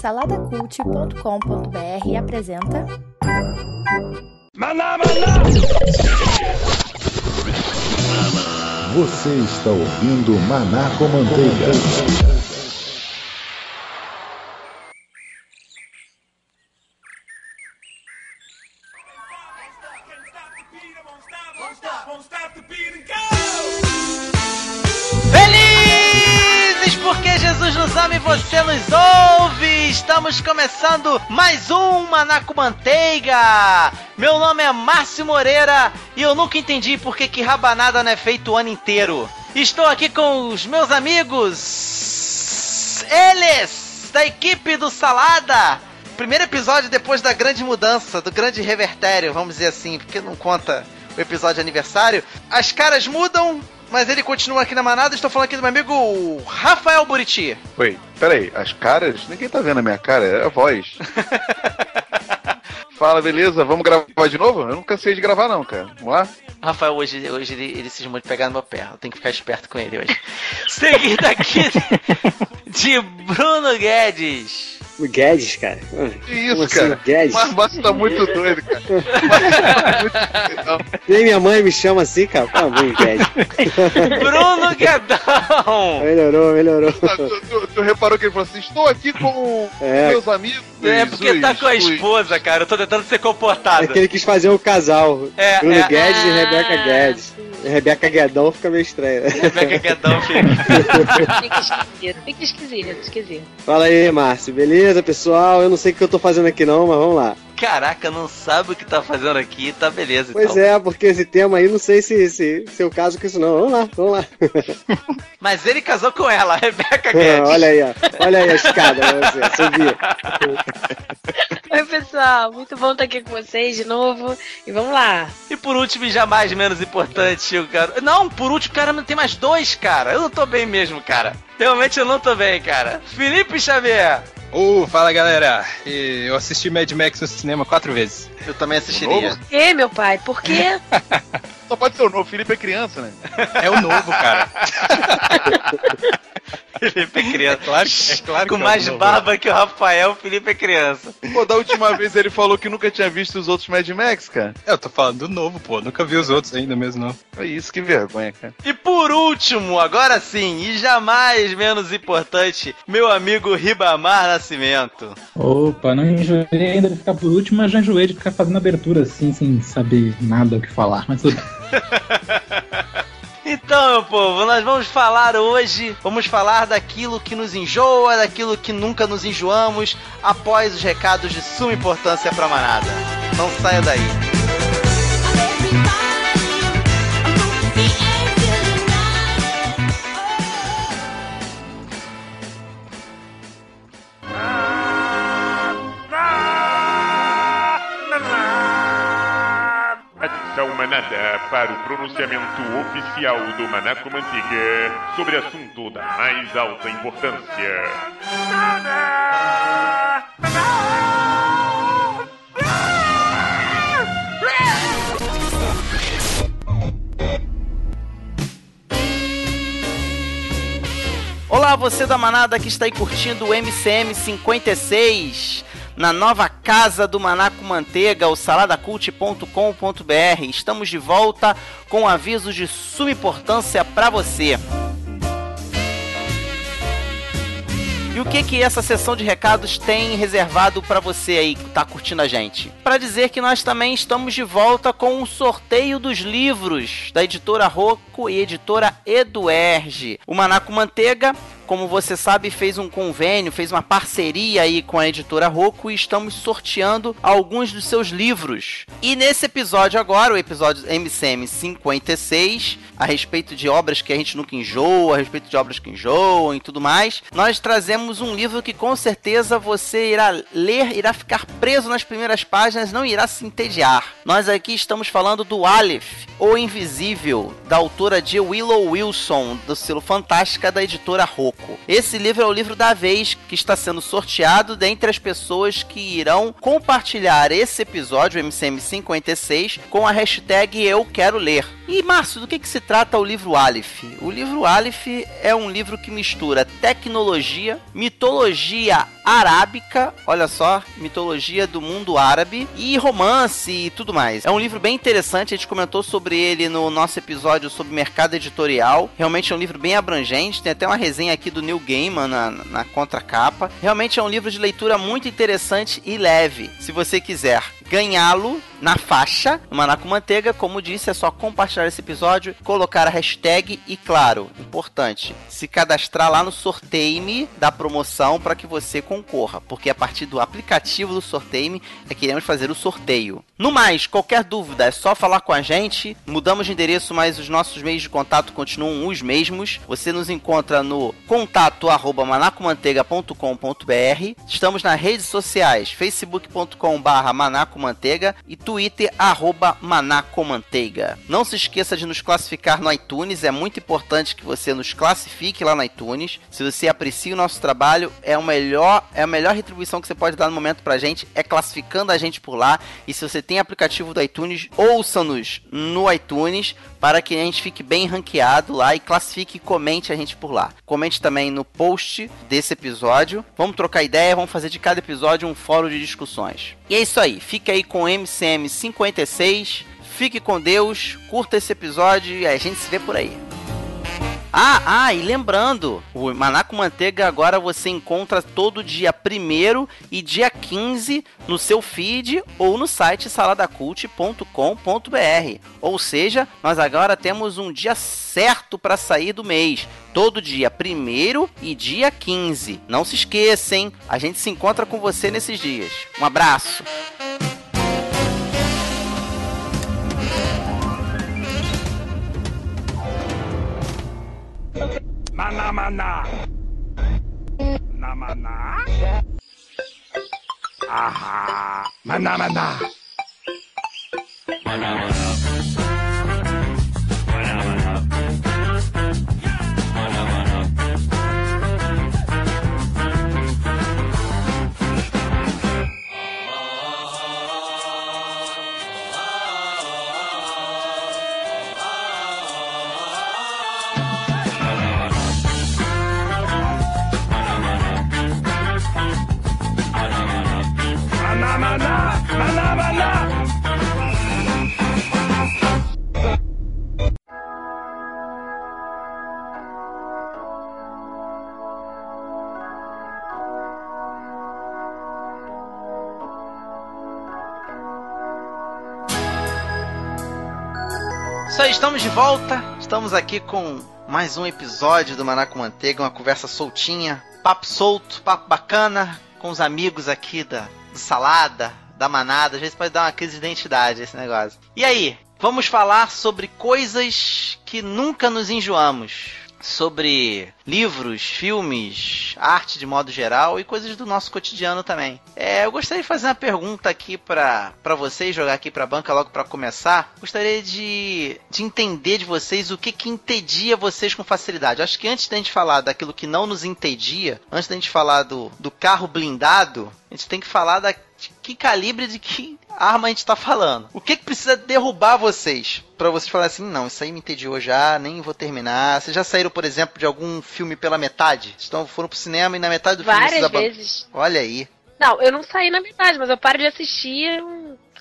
Saladacult.com.br apresenta Maná, maná! Você está ouvindo Maná com Manteiga. Com Manteiga! Meu nome é Márcio Moreira e eu nunca entendi por que, que rabanada não é feito o ano inteiro. Estou aqui com os meus amigos, eles, da equipe do Salada! Primeiro episódio depois da grande mudança, do grande revertério, vamos dizer assim, porque não conta o episódio de aniversário. As caras mudam, mas ele continua aqui na manada. Estou falando aqui do meu amigo Rafael Buriti. Oi, peraí, as caras? Ninguém tá vendo a minha cara, é a voz. Fala, beleza? Vamos gravar de novo? Eu não cansei de gravar, não, cara. Vamos lá? Rafael, hoje, hoje ele, ele cismou de pegar no meu pé. Eu tenho que ficar esperto com ele hoje. Seguido aqui de Bruno Guedes. O Guedes, cara. Que isso, assim, cara? Guedes? Mas Márcio tá muito doido, cara. Tá muito. Nem minha mãe me chama assim, cara. Tá bom, Guedes. Bruno Guedão. melhorou, melhorou. Tu, tu- tu reparou que ele falou assim: estou aqui com É. meus amigos. É porque tá os- com a os- esposa, cara. Eu tô tentando ser comportado. É que ele quis fazer um casal. É, Bruno é. Guedes e Ah. Rebeca Guedes. Rebeca Guedão fica meio estranho. né? Rebeca Guedão, filho. Fica esquisito, fica esquisito, esquisito. Fala aí, Márcio. Beleza, pessoal? Eu não sei o que eu tô fazendo aqui não, mas vamos lá. Caraca, não sabe o que tá fazendo aqui. Tá beleza, Pois então. é, porque esse tema aí, não sei se, se, se eu caso com isso não. Vamos lá, vamos lá. Mas ele casou com ela, a Rebeca Guedes. Olha aí, ó. Olha aí a escada, você. Oi, pessoal, muito bom estar aqui com vocês de novo. E vamos lá. E por último, e jamais menos importante, o cara. Não, por último, caramba, tem mais dois, cara. Eu não tô bem mesmo, cara. Realmente eu não tô bem, cara. Felipe Xavier. Ô, fala galera! Eu assisti Mad Max no cinema quatro vezes. Eu também assistiria. Novo? E meu pai, por quê? Só pode ser o novo. Felipe é criança, né? É o novo, cara. Felipe é criança. Claro que é claro Com que é o mais novo. barba que o Rafael, Felipe é criança. Pô, da última vez ele falou que nunca tinha visto os outros Mad Max, cara. Eu tô falando do novo, pô. Nunca vi os outros ainda mesmo, não. É isso, que vergonha, cara. E por último, agora sim, e jamais menos importante, meu amigo Ribamar Nascimento. Opa, não enjoei ainda de ficar por último, mas já enjoei de ficar fazendo abertura assim, sem saber nada o que falar. Mas tudo. Então, meu povo, nós vamos falar hoje, vamos falar daquilo que nos enjoa, daquilo que nunca nos enjoamos, após os recados de suma importância pra manada. Não saia daí. Para o pronunciamento oficial do Manaco Manteiga sobre assunto da mais alta importância. Olá, você da manada que está aí curtindo o MCM 56 na nova casa do Manaco Manteiga, o saladacult.com.br. Estamos de volta com avisos de suma importância para você. E o que que essa sessão de recados tem reservado para você aí que tá curtindo a gente? Para dizer que nós também estamos de volta com o sorteio dos livros da editora Rocco e editora Eduerge. O Manaco Manteiga como você sabe, fez um convênio, fez uma parceria aí com a editora Rocco e estamos sorteando alguns dos seus livros. E nesse episódio agora, o episódio MCM 56, a respeito de obras que a gente nunca enjoa, a respeito de obras que enjoam e tudo mais, nós trazemos um livro que com certeza você irá ler, irá ficar preso nas primeiras páginas, não irá se entediar. Nós aqui estamos falando do Aleph, O Invisível, da autora de Willow Wilson, do selo Fantástica da editora Rocco. Esse livro é o livro da vez que está sendo sorteado dentre as pessoas que irão compartilhar esse episódio, o MCM 56, com a hashtag Eu Quero Ler. E Márcio, do que, que se trata o livro Aleph? O livro Aleph é um livro que mistura tecnologia, mitologia arábica, olha só, mitologia do mundo árabe e romance e tudo mais. É um livro bem interessante, a gente comentou sobre ele no nosso episódio sobre mercado editorial. Realmente é um livro bem abrangente, tem até uma resenha aqui do Neil Gaiman na, na contracapa. Realmente é um livro de leitura muito interessante e leve. Se você quiser ganhá-lo na faixa, no Maná com Manteiga, como disse, é só compartilhar esse episódio, colocar a hashtag e, claro, importante, se cadastrar lá no sorteio da promoção para que você concorra, porque a partir do aplicativo do sorteio é que iremos fazer o sorteio. No mais, qualquer dúvida é só falar com a gente. Mudamos de endereço, mas os nossos meios de contato continuam os mesmos. Você nos encontra no contato arroba manacomanteiga.com.br. Estamos nas redes sociais, facebook.com barra manacomanteiga e twitter arroba manacomanteiga. Não se esqueça de nos classificar no iTunes, é muito importante que você nos classifique lá no iTunes. Se você aprecia o nosso trabalho, é o melhor, é a melhor retribuição que você pode dar no momento pra gente, é classificando a gente por lá. E se você tem aplicativo do iTunes, ouça-nos no iTunes para que a gente fique bem ranqueado lá e classifique e comente a gente por lá. Comente também no post desse episódio. Vamos trocar ideia, vamos fazer de cada episódio um fórum de discussões. E é isso aí, fica aí com o MCM 56. Fique com Deus, curta esse episódio e a gente se vê por aí. Ah, ah, e lembrando, o Maná com Manteiga agora você encontra todo dia 1 e dia 15 no seu feed ou no site saladacult.com.br. Ou seja, nós agora temos um dia certo para sair do mês. Todo dia 1 e dia 15. Não se esqueçam, a gente se encontra com você nesses dias. Um abraço. Maná, maná. Na maná. Aha. Maná, maná. Maná, maná. Estamos de volta. Estamos aqui com mais um episódio do Maná com Manteiga, uma conversa soltinha, papo solto, papo bacana, com os amigos aqui da do Salada, da Manada. Às vezes pode dar uma crise de identidade esse negócio. E aí, vamos falar sobre coisas que nunca nos enjoamos. Sobre livros, filmes, arte de modo geral e coisas do nosso cotidiano também. É, eu gostaria de fazer uma pergunta aqui pra vocês, jogar aqui pra banca logo pra começar. Gostaria de, de entender de vocês o que que entedia vocês com facilidade. Acho que antes da gente falar daquilo que não nos entedia, antes da gente falar do, do carro blindado, a gente tem que falar da de que calibre de que arma a gente tá falando. O que que precisa derrubar vocês? Pra vocês falarem assim, não, isso aí me entediou já, nem vou terminar. Vocês já saíram, por exemplo, de algum filme pela metade? Então foram pro cinema e na metade do Várias filme... aban- vezes. Olha aí. Não, eu não saí na metade, mas eu paro de assistir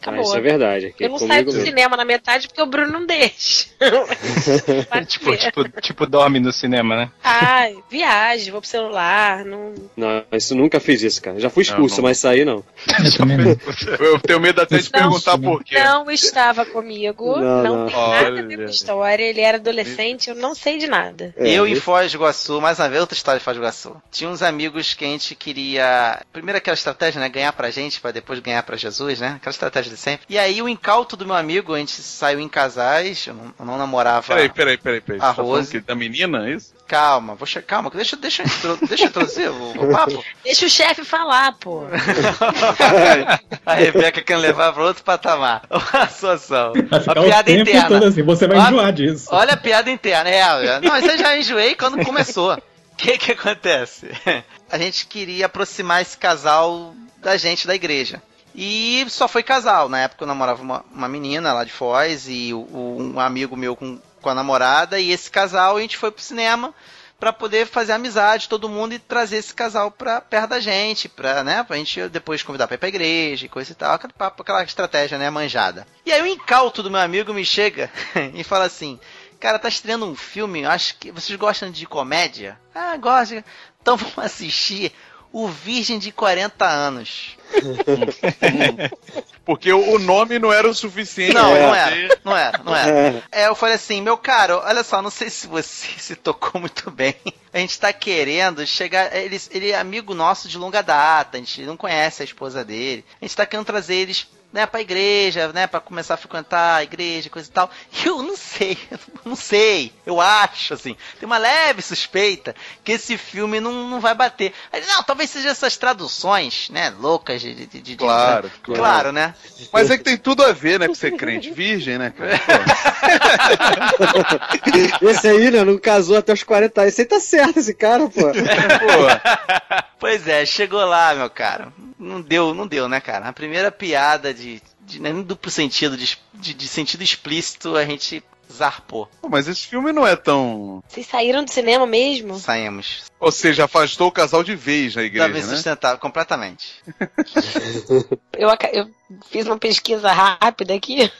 acabou. Ah, isso é verdade. Aqui Eu não saio do mesmo. cinema na metade porque o Bruno não deixa. Tipo, tipo, tipo, dorme no cinema, né? Ai, viagem, vou pro celular, não. Não, isso nunca fiz isso, cara. Já fui expulso, Não, não. mas saí não. Eu. Eu tenho medo até de Não. perguntar por quê. Não estava comigo, Não, não, não. tem nada a ver Olha. com a história. Ele era adolescente, eu não sei de nada. É, eu em isso- Foz do Iguaçu, mais uma vez, outra história de Foz do Iguaçu. Tinha uns amigos que a gente queria. Primeiro aquela estratégia, né? Ganhar pra gente, pra depois ganhar pra Jesus, né? Aquela estratégia de sempre. E aí o incauto do meu amigo, a gente saiu em casais, eu não, eu não namorava. Peraí, peraí, peraí, peraí. A tá Rose. da menina, é isso? Calma, vou che... calma, deixa, deixa, deixa eu introduzir o, o papo. Deixa o chefe falar, pô. A Rebeca quer levar pra outro patamar. A situação. A piada tempo interna. assim, você vai Ó, enjoar disso. Olha a piada interna. É, não, isso eu já enjoei quando começou. O que que acontece? A gente queria aproximar esse casal da gente da igreja. E só foi casal. Na época eu namorava uma, uma menina lá de Foz e o- um amigo meu com, com a namorada. E esse casal a gente foi pro cinema pra poder fazer amizade todo mundo e trazer esse casal pra perto da gente, pra, né, pra gente depois convidar pra ir pra igreja e coisa e tal, aquele papo, aquela estratégia, né, manjada. E aí o incauto do meu amigo me chega e fala assim, cara, tá estreando um filme, acho que vocês gostam de comédia? Ah, gosto. Então vamos assistir O Virgem de 40 Anos. Porque o nome não era o suficiente. Não, pra não era, não era, não era. É, eu falei assim, meu caro, olha só, não sei se você se tocou muito bem. A gente tá querendo chegar. Ele, ele é amigo nosso de longa data, a gente não conhece a esposa dele. A gente tá querendo trazer eles. Né, pra igreja, né, pra começar a frequentar a igreja, coisa e tal. E eu não sei, eu não sei, eu acho, assim, tem uma leve suspeita que esse filme não, não vai bater. Aí, não, talvez seja essas traduções, né, loucas de... de, de- de- Claro, claro, claro. né? Mas é que tem tudo a ver, né, com ser crente virgem, né, cara? Esse aí, né, não casou até os 40 anos. Esse aí tá certo, esse cara, pô. Pois é, chegou lá, meu cara. Não deu, não deu, né, cara? A primeira piada de, de né, no duplo sentido, de, de, de sentido explícito, a gente zarpou. Pô, Mas esse filme não é tão. Vocês saíram do cinema mesmo? Saímos. Ou seja, afastou o casal de vez na igreja, Tava né? insustentável, completamente. Eu, eu fiz uma pesquisa rápida aqui.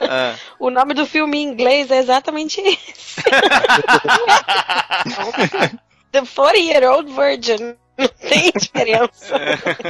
Ah. O nome do filme em inglês é exatamente esse. The 40 Year Old Virgin. Não tem diferença.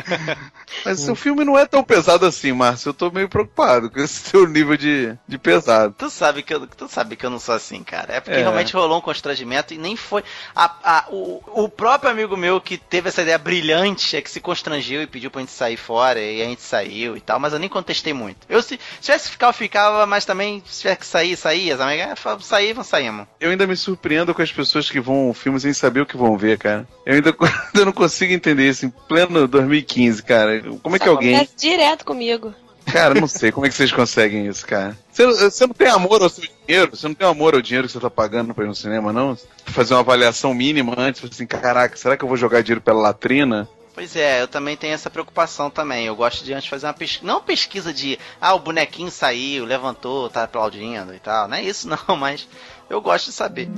Mas o filme não é tão pesado assim, Márcio. Eu tô meio preocupado com esse seu nível de, de pesado. Tu sabe, que eu, tu sabe que eu não sou assim, cara. É porque É. realmente rolou um constrangimento e nem foi. A, a- o, o próprio amigo meu que teve essa ideia brilhante é que se constrangeu e pediu pra gente sair fora e a gente saiu e tal, mas eu nem contestei muito. Eu se, se tivesse que ficar, eu ficava, mas também se tivesse que sair, saía. As amigas, ah, fala, sair, vamos saímos. Eu ainda me surpreendo com as pessoas que vão ao filme sem saber o que vão ver, cara. Eu ainda, ainda não consigo entender isso em pleno 2015, cara. Como é que alguém. Acontece direto comigo. Cara, não sei como é que vocês conseguem isso, cara. Você, você não tem amor ao seu dinheiro? Você não tem amor ao dinheiro que você tá pagando pra ir no cinema, não? Fazer uma avaliação mínima antes, assim, caraca, será que eu vou jogar dinheiro pela latrina? Pois é, eu também tenho essa preocupação também. Eu gosto de antes fazer uma pesquisa. Não pesquisa de, ah, o bonequinho saiu, levantou, tá aplaudindo e tal. Não é isso não, mas eu gosto de saber.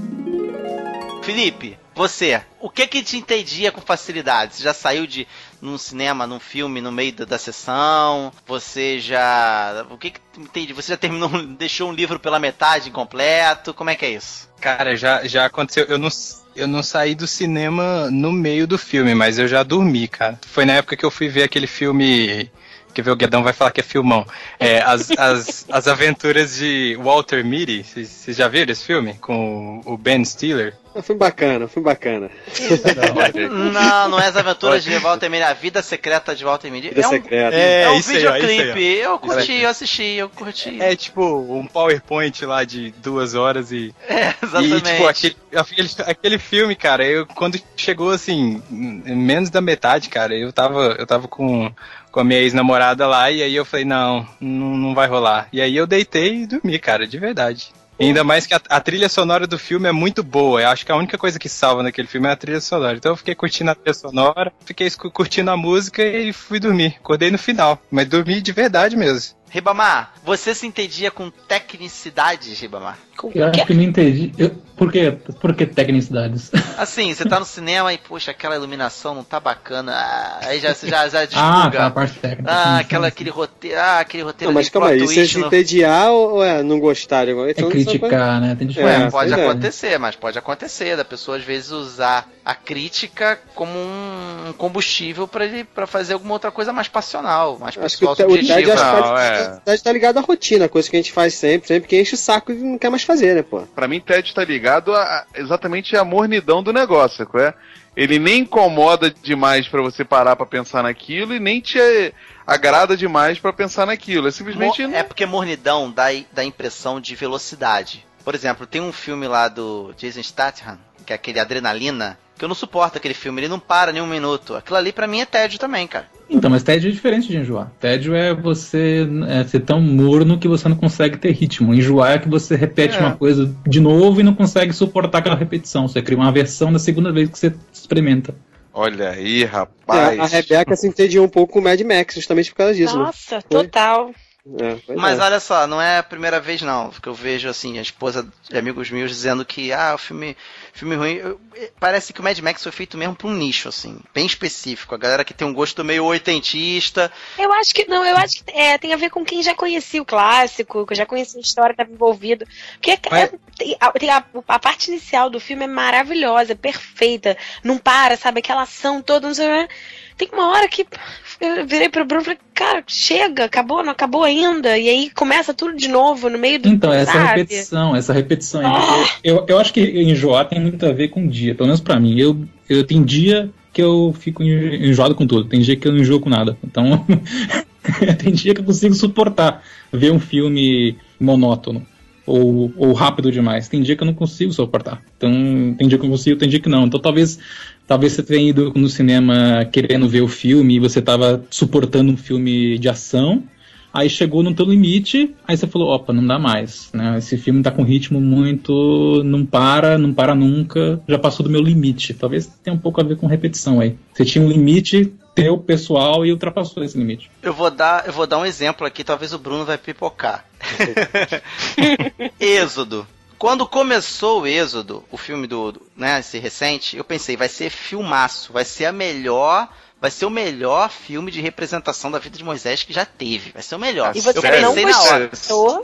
Felipe, você, o que que te entendia com facilidade? Você já saiu de num cinema, num filme, no meio da, da sessão? Você já. O que que te entende? Você já terminou, deixou um livro pela metade incompleto? Como é que é isso? Cara, já, já aconteceu. Eu não, eu não saí do cinema no meio do filme, mas eu já dormi, cara. Foi na época que eu fui ver aquele filme. Que ver o Guedão vai falar que é filmão. É, as, as, as aventuras de Walter Mitty. Vocês já viram esse filme? Com o Ben Stiller? Foi bacana, foi bacana. Não, não é as aventuras de Walter Mitty, a vida secreta de Walter Mitty. Vida é um, secreta. É, é um aí, videoclipe. eu curti, eu assisti, eu curti. É tipo um PowerPoint lá de duas horas e. É, exatamente. E, tipo, aquele, aquele, aquele filme, cara, eu quando chegou assim, menos da metade, cara, eu tava, eu tava com, com a minha ex-namorada lá, e aí eu falei, não, não, não vai rolar. E aí eu deitei e dormi, cara, de verdade. Ainda mais que a, a trilha sonora do filme é muito boa. Eu acho que a única coisa que salva naquele filme é a trilha sonora. Então eu fiquei curtindo a trilha sonora, fiquei curtindo a música e fui dormir. Acordei no final, mas dormi de verdade mesmo. Ribamar, você se entendia com tecnicidade, Ribamar? Com Eu acho que não entendi. Eu, por, quê? por que tecnicidades? Assim, você tá no cinema e, poxa, aquela iluminação não tá bacana. Ah, aí já, já, já Ah, desbuga. tá, a parte técnica. Ah, sim, aquela, sim. aquele roteiro. Ah, aquele roteiro. Não, mas calma aí, é twist se entediar ou ou é não gostar? É então, isso criticar, né? Tem É, diferença. Pode é. acontecer, mas pode acontecer da pessoa às vezes usar a crítica como um combustível pra ele para fazer alguma outra coisa mais passional, mais Acho que o, pessoal, te- o TED subjetiva. acho que tá, é. TED tá ligado à rotina, coisa que a gente faz sempre, sempre que enche o saco e não quer mais fazer, né, pô? Pra mim, Ted tá ligado a, a- exatamente a mornidão do negócio, é? Ele nem incomoda demais pra você parar pra pensar naquilo e nem te agrada demais pra pensar naquilo. É simplesmente. Mo- É porque mornidão dá, dá impressão de velocidade. Por exemplo, tem um filme lá do Jason Statham, que é aquele Adrenalina, que eu não suporto aquele filme, ele não para nem um minuto. Aquilo ali pra mim é tédio também, cara. Então, mas tédio é diferente de enjoar. Tédio é você é, ser tão morno que você não consegue ter ritmo. Enjoar é que você repete É. uma coisa de novo e não consegue suportar aquela repetição. Você cria uma versão na segunda vez que você experimenta. Olha aí, É, rapaz. a Rebeca se entediou um pouco com o Mad Max, justamente por causa disso. né? Nossa, total. É, Mas é. olha só, não é a primeira vez não, que eu vejo assim, a esposa de amigos meus dizendo que ah, o filme, filme ruim. Eu- eh, parece que o Mad Max foi feito mesmo pra um nicho, assim, bem específico. A galera que tem um gosto meio oitentista. Eu acho que não, eu acho que é, tem a ver com quem já conhecia o clássico, que já conhecia a história que estava envolvido. Porque é- Mas- tem a, tem a- a parte inicial do filme é maravilhosa, é perfeita. Não para, sabe? Aquela ação toda, não sei o que. Tem uma hora que eu virei pro Bruno e falei, cara, chega, acabou, não acabou ainda. E aí começa tudo de novo no meio do. Então, essa sabe? repetição, essa repetição aí. Eu, eu acho que enjoar tem muito a ver com dia, pelo menos pra mim. Eu, eu tenho dia que eu fico en- enjoado com tudo, tem dia que eu não enjoo com nada. Então, tem dia que eu consigo suportar ver um filme monótono. Ou, ou rápido demais. Tem dia que eu não consigo suportar. Então, tem dia que eu consigo, tem dia que não. Então, talvez talvez você tenha ido no cinema querendo ver o filme e você tava suportando um filme de ação. Aí chegou no teu limite, aí você falou, opa, não dá mais, né? Esse filme tá com ritmo muito. não para, não para nunca, já passou do meu limite. Talvez tenha um pouco a ver com repetição aí. Você tinha um limite teu, pessoal, e ultrapassou esse limite. Eu vou dar, eu vou dar um exemplo aqui, talvez o Bruno vai pipocar. Êxodo. Quando começou o Êxodo, o filme do, do- né, esse recente, eu pensei, vai ser filmaço, vai ser a melhor, vai ser o melhor filme de representação da vida de Moisés que já teve, vai ser o melhor. E você eu Sério? não pensei na hora.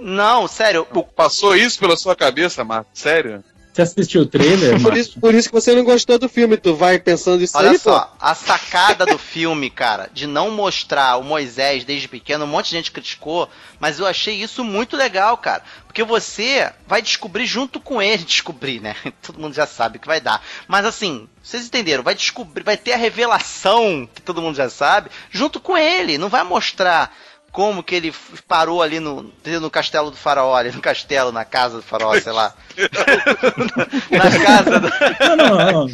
Não, sério, o- Passou isso pela sua cabeça, Marco? Sério? Você assistiu o trailer, Por isso, por isso que você não gostou do filme, tu vai pensando isso Olha aí, só, a sacada do filme, cara, de não mostrar o Moisés desde pequeno, um monte de gente criticou, mas eu achei isso muito legal, cara. Porque você vai descobrir junto com ele, descobrir, né? Todo mundo já sabe que vai dar. Mas assim, vocês entenderam? Vai descobrir, vai ter a revelação que todo mundo já sabe, junto com ele. Não vai mostrar como que ele parou ali no, no castelo do faraó, ali no castelo, na casa do faraó, sei lá. na casa do... Não, não, não.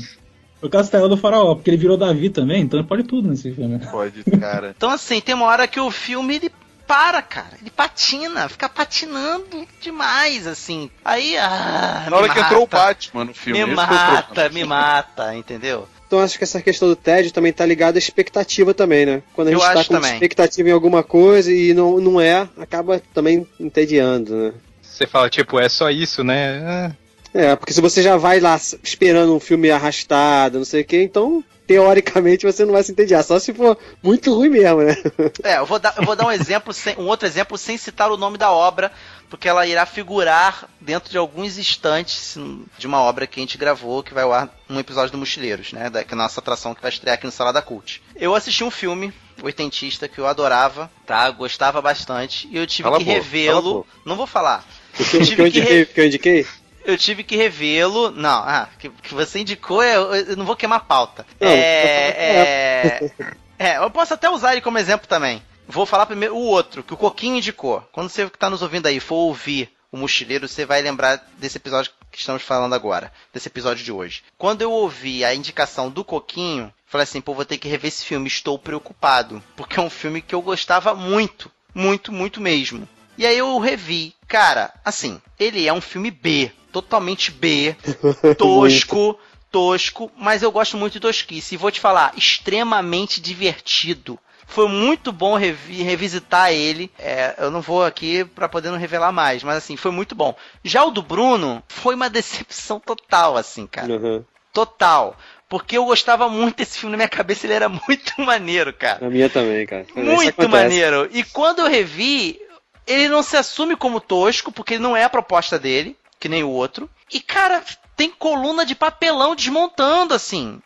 O Castelo do Faraó, porque ele virou Davi também, então pode tudo nesse filme. Pode, cara. Então, assim, tem uma hora que o filme ele para, cara. Ele patina, fica patinando demais, assim. Aí, ah, Na hora me que mata, entrou o Batman no filme. Me mata, me mata, entendeu? Então acho que essa questão do tédio também tá ligada à expectativa também, né? Quando a Eu gente tá acho com também. expectativa em alguma coisa e não, não é, acaba também entediando, né? Você fala, tipo, é só isso, né? É, porque se você já vai lá esperando um filme arrastado, não sei o que, então teoricamente você não vai se entediar, só se for muito ruim mesmo, né? É, eu vou dar, eu vou dar um exemplo, sem, um outro exemplo sem citar o nome da obra, porque ela irá figurar dentro de alguns instantes de uma obra que a gente gravou, que vai ao ar num episódio do Mochileiros, né? Da, que é a nossa atração que vai estrear aqui no Salada Cult. Eu assisti um filme oitentista que eu adorava, tá? Gostava bastante, e eu tive Cala que revê-lo. Não vou falar. O que, eu indiquei, o que eu indiquei? Eu tive que revê-lo. Não, ah, que, que você indicou, eu, eu não vou queimar a pauta. Não, é, é, é, eu posso até usar ele como exemplo também. Vou falar primeiro o outro, que o Coquinho indicou. Quando você que tá nos ouvindo aí for ouvir o Mochileiro, você vai lembrar desse episódio que estamos falando agora, desse episódio de hoje. Quando eu ouvi a indicação do Coquinho, falei assim, pô, vou ter que rever esse filme, estou preocupado, porque é um filme que eu gostava muito, muito, muito mesmo. E aí eu revi. Cara, assim, ele é um filme B, totalmente B, tosco, tosco, mas eu gosto muito de tosquice. E vou te falar, extremamente divertido. Foi muito bom revi- revisitar ele. É, eu não vou aqui pra poder não revelar mais, mas assim, foi muito bom. Já o do Bruno foi uma decepção total, assim, cara. Uhum. Total. Porque eu gostava muito desse filme na minha cabeça, ele era muito maneiro, cara. A minha também, cara. Mas Muito maneiro. E quando eu revi, ele não se assume como tosco, porque não é a proposta dele, que nem o outro. E, cara, tem coluna de papelão desmontando, assim.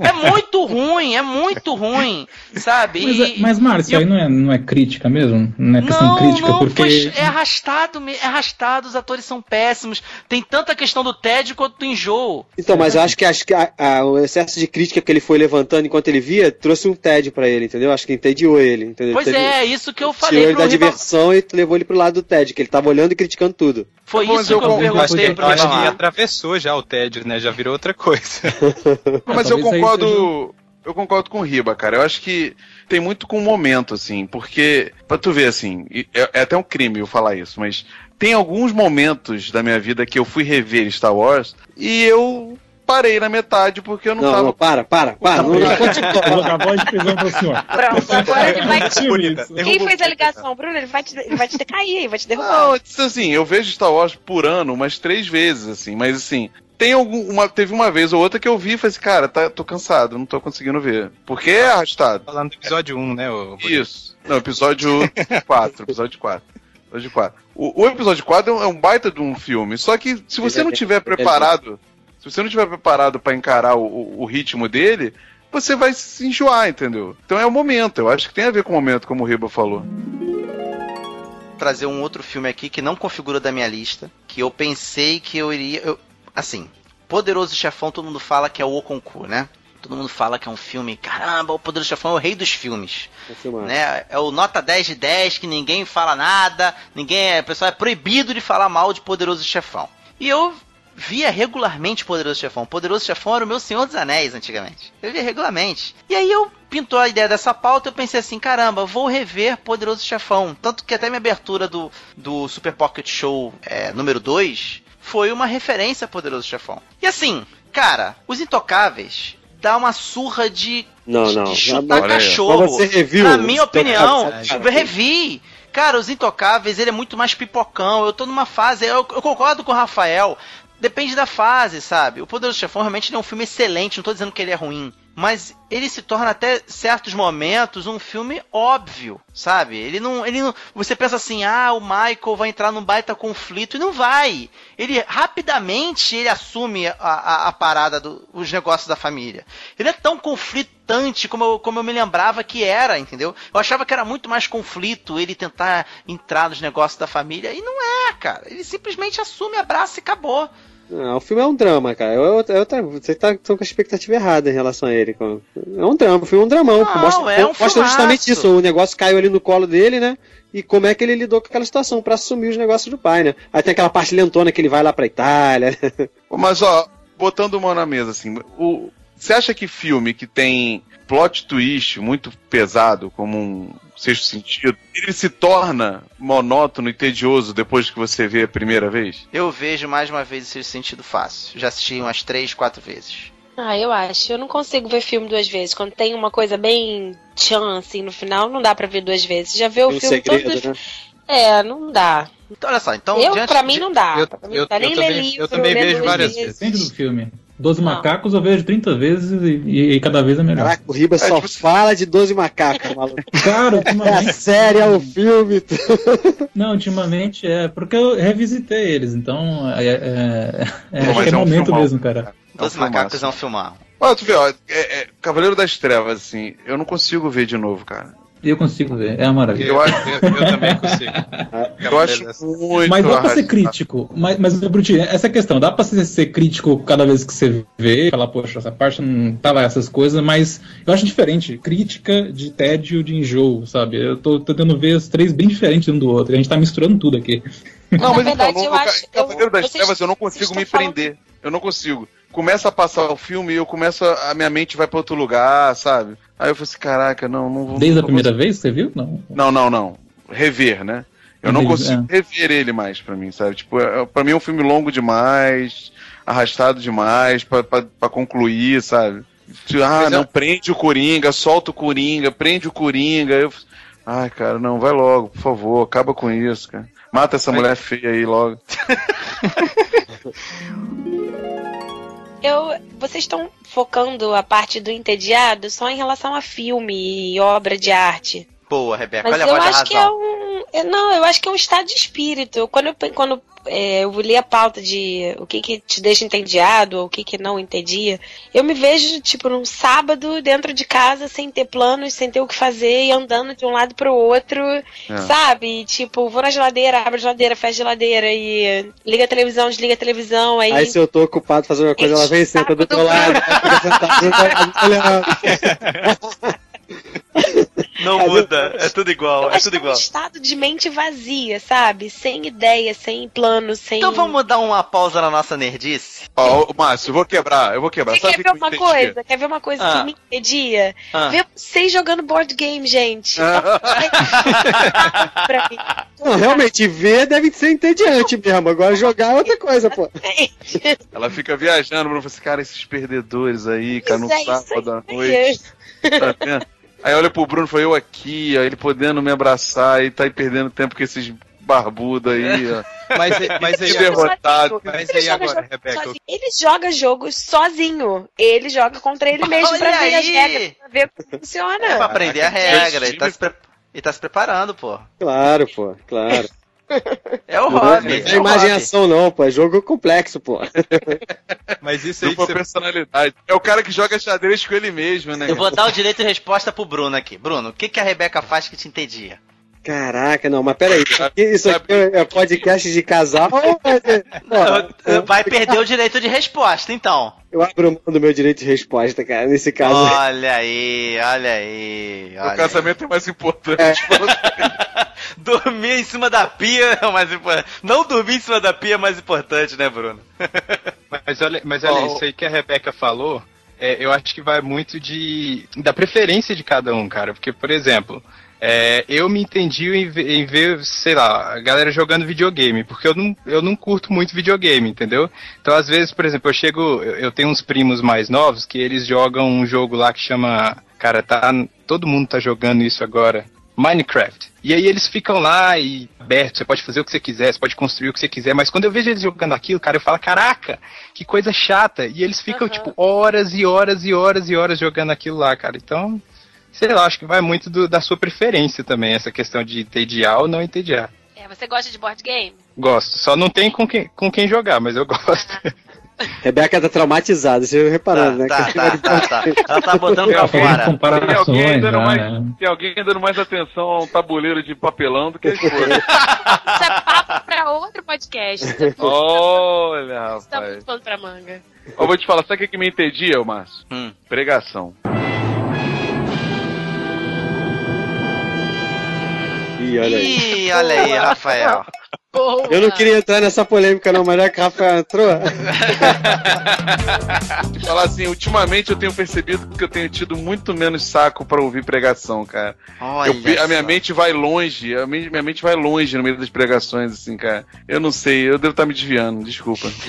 É, é muito ruim, é muito ruim, sabe? Mas, E- mas Márcio, eu- aí não é, não é crítica mesmo? Não é questão não, crítica, não, porque. foi, é arrastado, é arrastado, os atores são péssimos. Tem tanta questão do tédio quanto do enjoo. Então, mas eu acho que, acho que a- a- o excesso de crítica que ele foi levantando enquanto ele via trouxe um tédio pra ele, entendeu? Acho que entediou ele, entendeu? Pois Teve- é, isso que eu Tirou falei ele pro da Riba... diversão e levou ele pro lado do tédio, que ele tava olhando e criticando tudo. Foi isso eu que eu perguntei pro eu acho que. Atravessou já o tédio, né? Já virou outra coisa. Mas eu concordo. Eu concordo com o Riba, cara. Eu acho que tem muito com o momento, assim, porque, pra tu ver, assim, é, é até um crime eu falar isso, mas tem alguns momentos da minha vida que eu fui rever Star Wars e eu parei na metade porque eu não, Não, tava. não, para, para, para. Não, não, Eu vou dar voz de prisão pro senhor. Pronto, agora ele vai te... Bonita. Quem fez a ligação, Bruno? Ele vai te, ele vai te decair, ele vai te derrubar. Não, assim, eu vejo Star Wars por ano umas três vezes, assim, mas assim. Tem algum, uma, teve uma vez ou outra que eu vi e falei assim, cara, tá, tô cansado, não tô conseguindo ver. Porque é arrastado. Falando do episódio 1, né? O... Isso. Não, episódio 4. Episódio 4. Episódio 4. O, o episódio 4 é um, é um baita de um filme. Só que se você não tiver preparado. Se você não tiver preparado pra encarar o, o- ritmo dele, você vai se enjoar, entendeu? Então é o momento. Eu acho que tem a ver com o momento, como o Riba falou. trazer um outro filme aqui que não configura da minha lista, que eu pensei que eu iria. eu- assim, Poderoso Chefão, todo mundo fala que é o Okonku, né? Todo mundo fala que é um filme, caramba, o Poderoso Chefão é o rei dos filmes. Né? É o nota 10 de 10, que ninguém fala nada, ninguém é, o pessoal é proibido de falar mal de Poderoso Chefão. E eu via regularmente Poderoso Chefão. Poderoso Chefão era o meu Senhor dos Anéis antigamente. Eu via regularmente. E aí eu pintou a ideia dessa pauta, eu pensei assim, caramba, vou rever Poderoso Chefão. Tanto que até minha abertura do, do Super Pocket Show é, número 2 foi uma referência a Poderoso Chefão. E assim, cara, os intocáveis dá uma surra de Não, não. de chutar cachorro. mas você reviu Na minha opinião, eu revi. Cara, os Intocáveis, ele é muito mais pipocão. Eu tô numa fase. Eu, eu concordo com o Rafael. Depende da fase, sabe? O Poderoso Chefão realmente é um filme excelente. Não tô dizendo que ele é ruim. Mas ele se torna até certos momentos um filme óbvio, sabe? Ele não, ele não. Você pensa assim, ah, o Michael vai entrar num baita conflito e não vai. Ele rapidamente ele assume a, a, a parada dos negócios da família. Ele é tão conflitante como eu, como eu me lembrava que era, entendeu? Eu achava que era muito mais conflito ele tentar entrar nos negócios da família e não é, cara. Ele simplesmente assume, abraça e acabou. Não, o filme é um drama, cara. É outra- é outra- você tá tão com a expectativa errada em relação a ele. É um drama, o filme é um dramão. Não, mostra é um mostra justamente isso. O negócio caiu ali no colo dele, né? E como é que ele lidou com aquela situação pra assumir os negócios do pai, né? Aí tem aquela parte lentona que ele vai lá pra Itália. né? Mas, ó, botando uma na mesa, assim, o, você acha que filme que tem plot twist muito pesado, como um sexto sentido, ele se torna monótono e tedioso depois que você vê a primeira vez? Eu vejo mais uma vez esse sentido fácil. Já assisti umas três, quatro vezes. Ah, eu acho. Eu não consigo ver filme duas vezes. Quando tem uma coisa bem tchan, assim, no final, não dá pra ver duas vezes. Já vê o Tem filme segredo, todos... né? É, não dá. Então, olha só, então. eu, diante pra mim, não dá. eu- Pra mim, eu- eu nem também- ler eu livro, também vejo várias vezes. Depende do filme. Doze Não. macacos eu vejo 30 vezes e, e- e cada vez é melhor. Caraca, o Riba só tipo- fala de 12 macacos, maluco. Cara, É a ultimamente. série, é o filme. Não, ultimamente é porque eu revisitei eles, então é, é, é, Pô, acho mas que é é um momento filmão, mesmo, cara. Doze É um Macacos filmaço. é um filmar. Olha, tu vê, ó, é- é Cavaleiro das Trevas, assim, eu não consigo ver de novo, cara. Eu consigo ver, é uma maravilha. Eu, eu, eu também consigo. Eu acho muito Mas dá pra ser crítico. Mas, mas Bruti, essa é a questão. Dá pra ser, ser crítico cada vez que você vê, falar, poxa, essa parte não tá lá, essas coisas, mas eu acho diferente. Crítica de tédio, de enjoo, sabe? Eu tô tentando ver os três bem diferentes um do outro. A gente tá misturando tudo aqui. Não, mas Na verdade, então, eu no acho- Cavaleiro eu- das Trevas eu não consigo me falando- prender. Eu não consigo. Começa a passar o filme e eu começo a, a minha mente vai pra outro lugar, sabe? Aí eu falei assim, caraca, não, não vou. Desde a não primeira consigo. vez, você viu? Não. Não, não, não. Rever, né? Eu não consigo rever ele mais pra mim, sabe? Tipo, é, pra mim é um filme longo demais, arrastado demais pra concluir, sabe? Tipo, Ah, Mas não, eu- prende o Coringa, solta o Coringa, prende o Coringa. Eu... Ai, cara, não, vai logo, por favor, acaba com isso, cara. Mata essa mulher feia aí logo. Eu, vocês estão focando a parte do entediado só em relação a filme e obra de arte. Boa, Rebeca, Mas olha a eu voz da acho que é um. é- Não, eu acho que é um estado de espírito. Quando eu, quando, é, eu li a pauta de o que, que te deixa entediado ou o que, que não entedia, eu me vejo, tipo, num sábado dentro de casa, sem ter planos, sem ter o que fazer, e andando de um lado pro outro, sabe? Tipo, vou na geladeira, abro a geladeira, fecho a geladeira e liga a televisão, desliga a televisão, aí. Aí se eu tô ocupado fazendo uma coisa, ela vem e senta do teu lado. Não muda, é tudo igual, é tudo que é um igual. estado de mente vazia, sabe? Sem ideia, sem plano, sem. Então vamos dar uma pausa na nossa nerdice? Ó, ô, Márcio, eu vou quebrar, eu vou quebrar. Você Sabe quer ver que uma coisa? Quer ver uma coisa Ah. que me impedia? Ah. Ver vocês jogando board game, gente. pra mim. Não, realmente, ver deve ser entediante mesmo. Agora jogar é outra coisa, pô. Ela fica viajando, Bruno, fala assim, cara, esses perdedores aí, cara, no é sábado à noite. Tá vendo? Aí olha pro Bruno, foi eu aqui, ó, ele podendo me abraçar e tá aí perdendo tempo com esses barbudos aí, ó. Mas, mas aí derrotado. Mas Ele aí joga agora, jogo Rebeca, sozinho. Ele joga jogos sozinho. Ele joga contra ele mesmo pra Olha ver as aí! regras, pra ver como funciona. É pra aprender a regra. Ele tá, se pre- ele tá se preparando, pô. Claro, pô, claro. É o Não hobby. é É o hobby. imaginação, não, pô. É jogo complexo, pô. mas isso aí que Dupla você personalidade. É o cara que joga xadrez com ele mesmo, né? Eu vou dar o direito de resposta pro Bruno aqui. Bruno, o que, que a Rebeca faz que te entedia? Caraca, não, mas peraí. Isso aqui, é podcast de casal? vai ser- Pô, Vai perder o direito de resposta, então. eu abro mão do meu direito de resposta, cara, nesse caso. Olha aí, olha aí. O Olha casamento é mais importante. É. Dormir em cima da pia é o mais importante. Não dormir em cima da pia é mais importante, né, Bruno? Mas olha, mas olha, Ó, isso aí que a Rebeca falou, é, eu acho que vai muito de da preferência de cada um, cara. Porque, por exemplo, é, eu me entendi em, em ver, sei lá, a galera jogando videogame, porque eu não, eu não curto muito videogame, entendeu? Então, às vezes, por exemplo, eu chego, eu, tenho uns primos mais novos que eles jogam um jogo lá que chama, cara, tá, todo mundo tá jogando isso agora. Minecraft. E aí eles ficam lá e aberto, você pode fazer o que você quiser, você pode construir o que você quiser, mas quando eu vejo eles jogando aquilo, cara, eu falo, caraca, que coisa chata. E eles ficam, Aham. tipo, horas e horas e horas e horas jogando aquilo lá, cara. Então, sei lá, acho que vai muito do- da sua preferência também, essa questão de entediar ou não entediar. É, você gosta de board game? Gosto, só não tem com quem, com quem jogar, mas eu gosto. Rebeca tá traumatizada, você viu reparando, né? tá, tá, tá, tá. Ela tá botando pra fora. Tem alguém, dando mais, né? tem alguém dando mais atenção a um tabuleiro de papelão do que a esposa. Isso é papo pra outro podcast. Olha, Isso tá rapaz. muito pano pra manga. Eu vou te falar, sabe o que, me entendia, ô Márcio? Hum. Pregação. Ih, olha aí. Ih, olha aí, Rafael. Boa. Eu não queria entrar nessa polêmica, não, mas já que o Rafael entrou. Falar assim, ultimamente eu tenho percebido que eu tenho tido muito menos saco pra ouvir pregação, cara. Eu a minha mente vai longe, a minha, minha mente vai longe no meio das pregações, assim, cara. Eu não sei, eu devo estar me desviando, desculpa.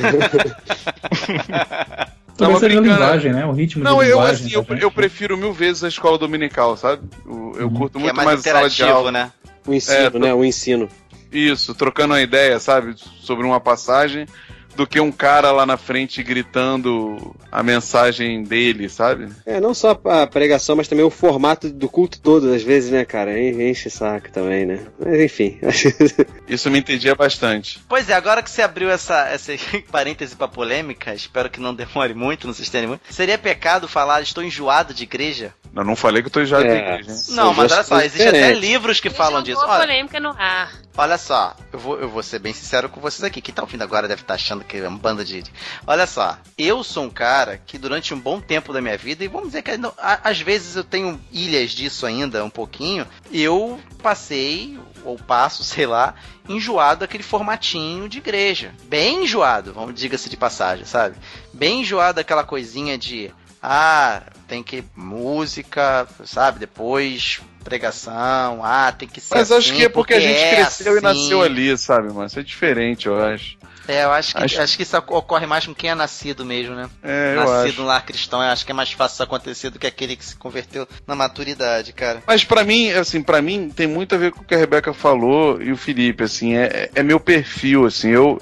Talvez mas a linguagem, né? O ritmo Não, de eu linguagem. assim, eu, da gente. eu prefiro mil vezes a escola dominical, sabe? Eu, eu curto Que é muito mais mais, a sala de interativo, aula. né? O ensino, É, né? O ensino. Isso, trocando uma ideia, sabe, sobre uma passagem, do que um cara lá na frente gritando a mensagem dele, sabe? É, não só a pregação, mas também o formato do culto todo, às vezes, né, cara? En- Enche saco também, né? Mas enfim. Isso me entendia bastante. Pois é, agora que você abriu essa, essa parêntese pra polêmica, espero que não demore muito, não se estende muito. Seria pecado falar, estou enjoado de igreja? Eu não falei que eu tô já de É. igreja, hein? Não, mas olha só, existem até livros que falam disso. Olha, polêmica no ar. Olha só, eu vou, eu vou ser bem sincero com vocês aqui. Quem tá ouvindo agora deve estar achando que é uma banda de. Olha só, eu sou um cara que durante um bom tempo da minha vida, e vamos dizer que às vezes eu tenho ilhas disso ainda um pouquinho, eu passei, ou passo, sei lá, enjoado daquele formatinho de igreja. Bem enjoado, vamos diga-se de passagem, sabe? Bem enjoado daquela coisinha de. Ah, tem que música, sabe? Depois pregação. Ah, tem que ser Mas assim, acho que é porque, a gente é cresceu e assim. nasceu ali, sabe, mano? Isso é diferente, eu acho. É, eu acho que, Acho- acho... que isso ocorre mais com quem é nascido mesmo, né? É, eu nascido acho. no lar cristão, eu acho que é mais fácil isso acontecer do que aquele que se converteu na maturidade, cara. Mas pra mim, assim, para mim tem muito a ver com o que a Rebeca falou e o Felipe, assim, é, é meu perfil, assim, eu,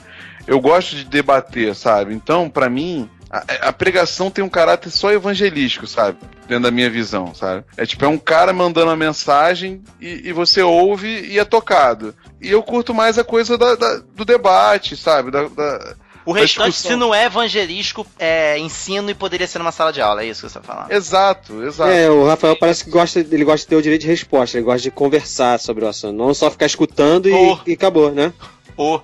eu gosto de debater, sabe? Então, pra mim, a, a pregação tem um caráter só evangelístico, sabe? Dentro da minha visão, sabe? É tipo, é um cara mandando uma mensagem e, e você ouve e é tocado. E eu curto mais a coisa da- da- do debate, sabe? Da, da- O restante, se não é evangelístico, é ensino e poderia ser numa sala de aula, é isso que você tá falando. Exato, exato. É, o Rafael parece que gosta, ele gosta de ter o direito de resposta, ele gosta de conversar sobre o assunto, não só ficar escutando e, Oh. e acabou, né? Ô,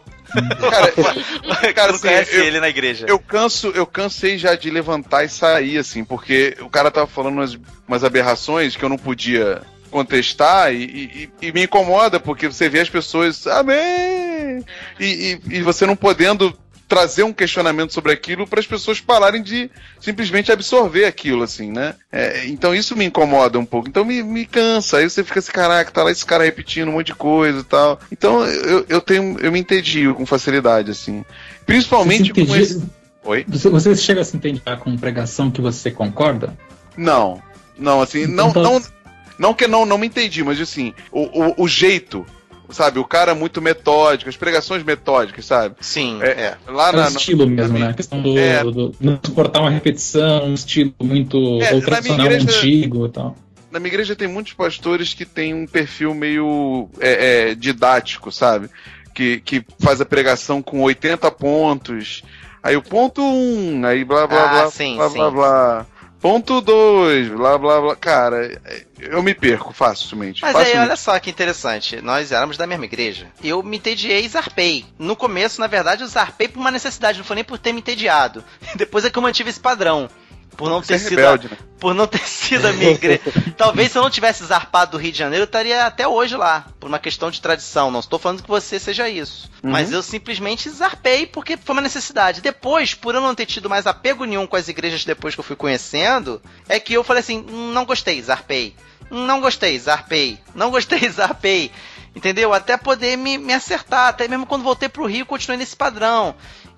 Cara, cara, assim, conhece eu- ele na igreja. Eu canso, eu cansei já de levantar e sair, assim, porque o cara tava falando umas, umas aberrações que eu não podia contestar e, e- e me incomoda, porque você vê as pessoas, amém! E, e- e você não podendo trazer um questionamento sobre aquilo para as pessoas pararem de simplesmente absorver aquilo, assim, né? É, então isso me incomoda um pouco. Então me, me cansa. Aí você fica assim, caraca, tá lá esse cara repetindo um monte de coisa e tal. Então eu, eu tenho, eu me entendi com facilidade, assim. Principalmente com esse. Oi? Você, você chega a se entender com pregação que você concorda? Não. Não, assim, não, Então- não, não que não, não me entendi, mas assim, o, o, o jeito, sabe? O cara muito metódico, as pregações metódicas, sabe? Sim, É, é. Lá É o na, estilo mesmo, né? A questão do, É. do não suportar uma repetição, um estilo muito É, ou na tradicional, igreja- antigo e tal. na minha igreja tem muitos pastores que têm um perfil meio é, é, didático, sabe? Que, que faz a pregação com 80 pontos. Aí o ponto 1, aí blá blá Ah, blá, sim, blá, sim. blá blá. Ponto 2, blá blá blá. Cara, eu me perco facilmente. Mas aí, facilmente. olha só que interessante. Nós éramos da mesma igreja. Eu me entediei e zarpei. No começo, na verdade, eu zarpei por uma necessidade, não foi nem por ter me entediado. Depois é que eu mantive esse padrão. Por não ter é sido. rebelde, né? Por não ter sido a minha igreja. Talvez se eu não tivesse zarpado do Rio de Janeiro, eu estaria até hoje lá. Por uma questão de tradição. Não estou falando que você seja isso. Uhum. Mas eu simplesmente zarpei porque foi uma necessidade. Depois, por eu não ter tido mais apego nenhum com as igrejas depois que eu fui conhecendo, é que eu falei assim: "Hum, não gostei, zarpei. Hum, Não gostei, zarpei. Não gostei, zarpei. Entendeu? Até poder me, me acertar. Até mesmo quando voltei pro Rio, continuei nesse padrão.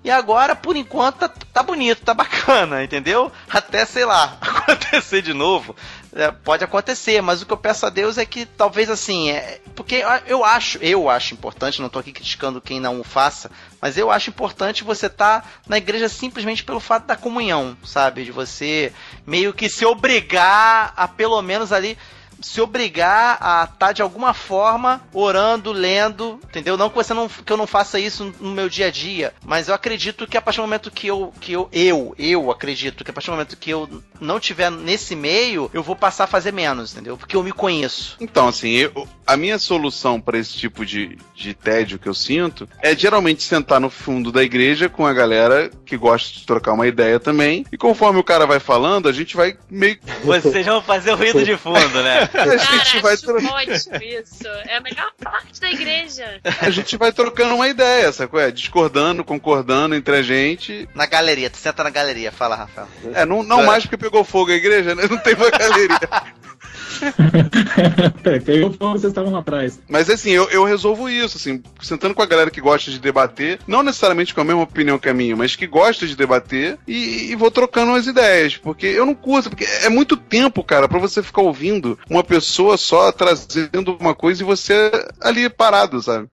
E agora, por enquanto, tá, tá bonito, tá bacana, entendeu? Até, sei lá, acontecer de novo. é, pode acontecer, mas o que eu peço a Deus é que talvez assim, é, porque eu- acho, eu acho importante, não tô aqui criticando quem não o faça, mas eu acho importante você estar na igreja simplesmente pelo fato da comunhão, sabe? De você meio que se obrigar a pelo menos ali se obrigar a estar de alguma forma orando, lendo, entendeu? Não que você não que eu não faça isso no meu dia a dia, mas eu acredito que a partir do momento que eu que eu eu, eu acredito que a partir do momento que eu não tiver nesse meio, eu vou passar a fazer menos, entendeu? Porque eu me conheço. Então, assim, eu- a minha solução para esse tipo de, de tédio que eu sinto é geralmente sentar no fundo da igreja com a galera que gosta de trocar uma ideia também. E conforme o cara vai falando, a gente vai meio. Vocês vão fazer o ruído de fundo, né? A gente Cara, vai acho tro- ótimo isso. É a melhor parte da igreja. a gente vai trocando uma ideia, sacou? É, discordando, concordando entre a gente. Na galeria, tu senta na galeria, fala, Rafael. É, não, não É. mais porque pegou fogo a igreja, né? Não tem uma galeria. Pegou fogo, vocês estavam lá atrás. Mas assim, eu, eu resolvo isso, assim, sentando com a galera que gosta de debater, não necessariamente com a mesma opinião que a minha, mas que gosta de debater e, e vou trocando umas ideias, porque eu não curto, porque é muito tempo, cara, pra você ficar ouvindo uma pessoa só trazendo uma coisa e você ali parado, sabe?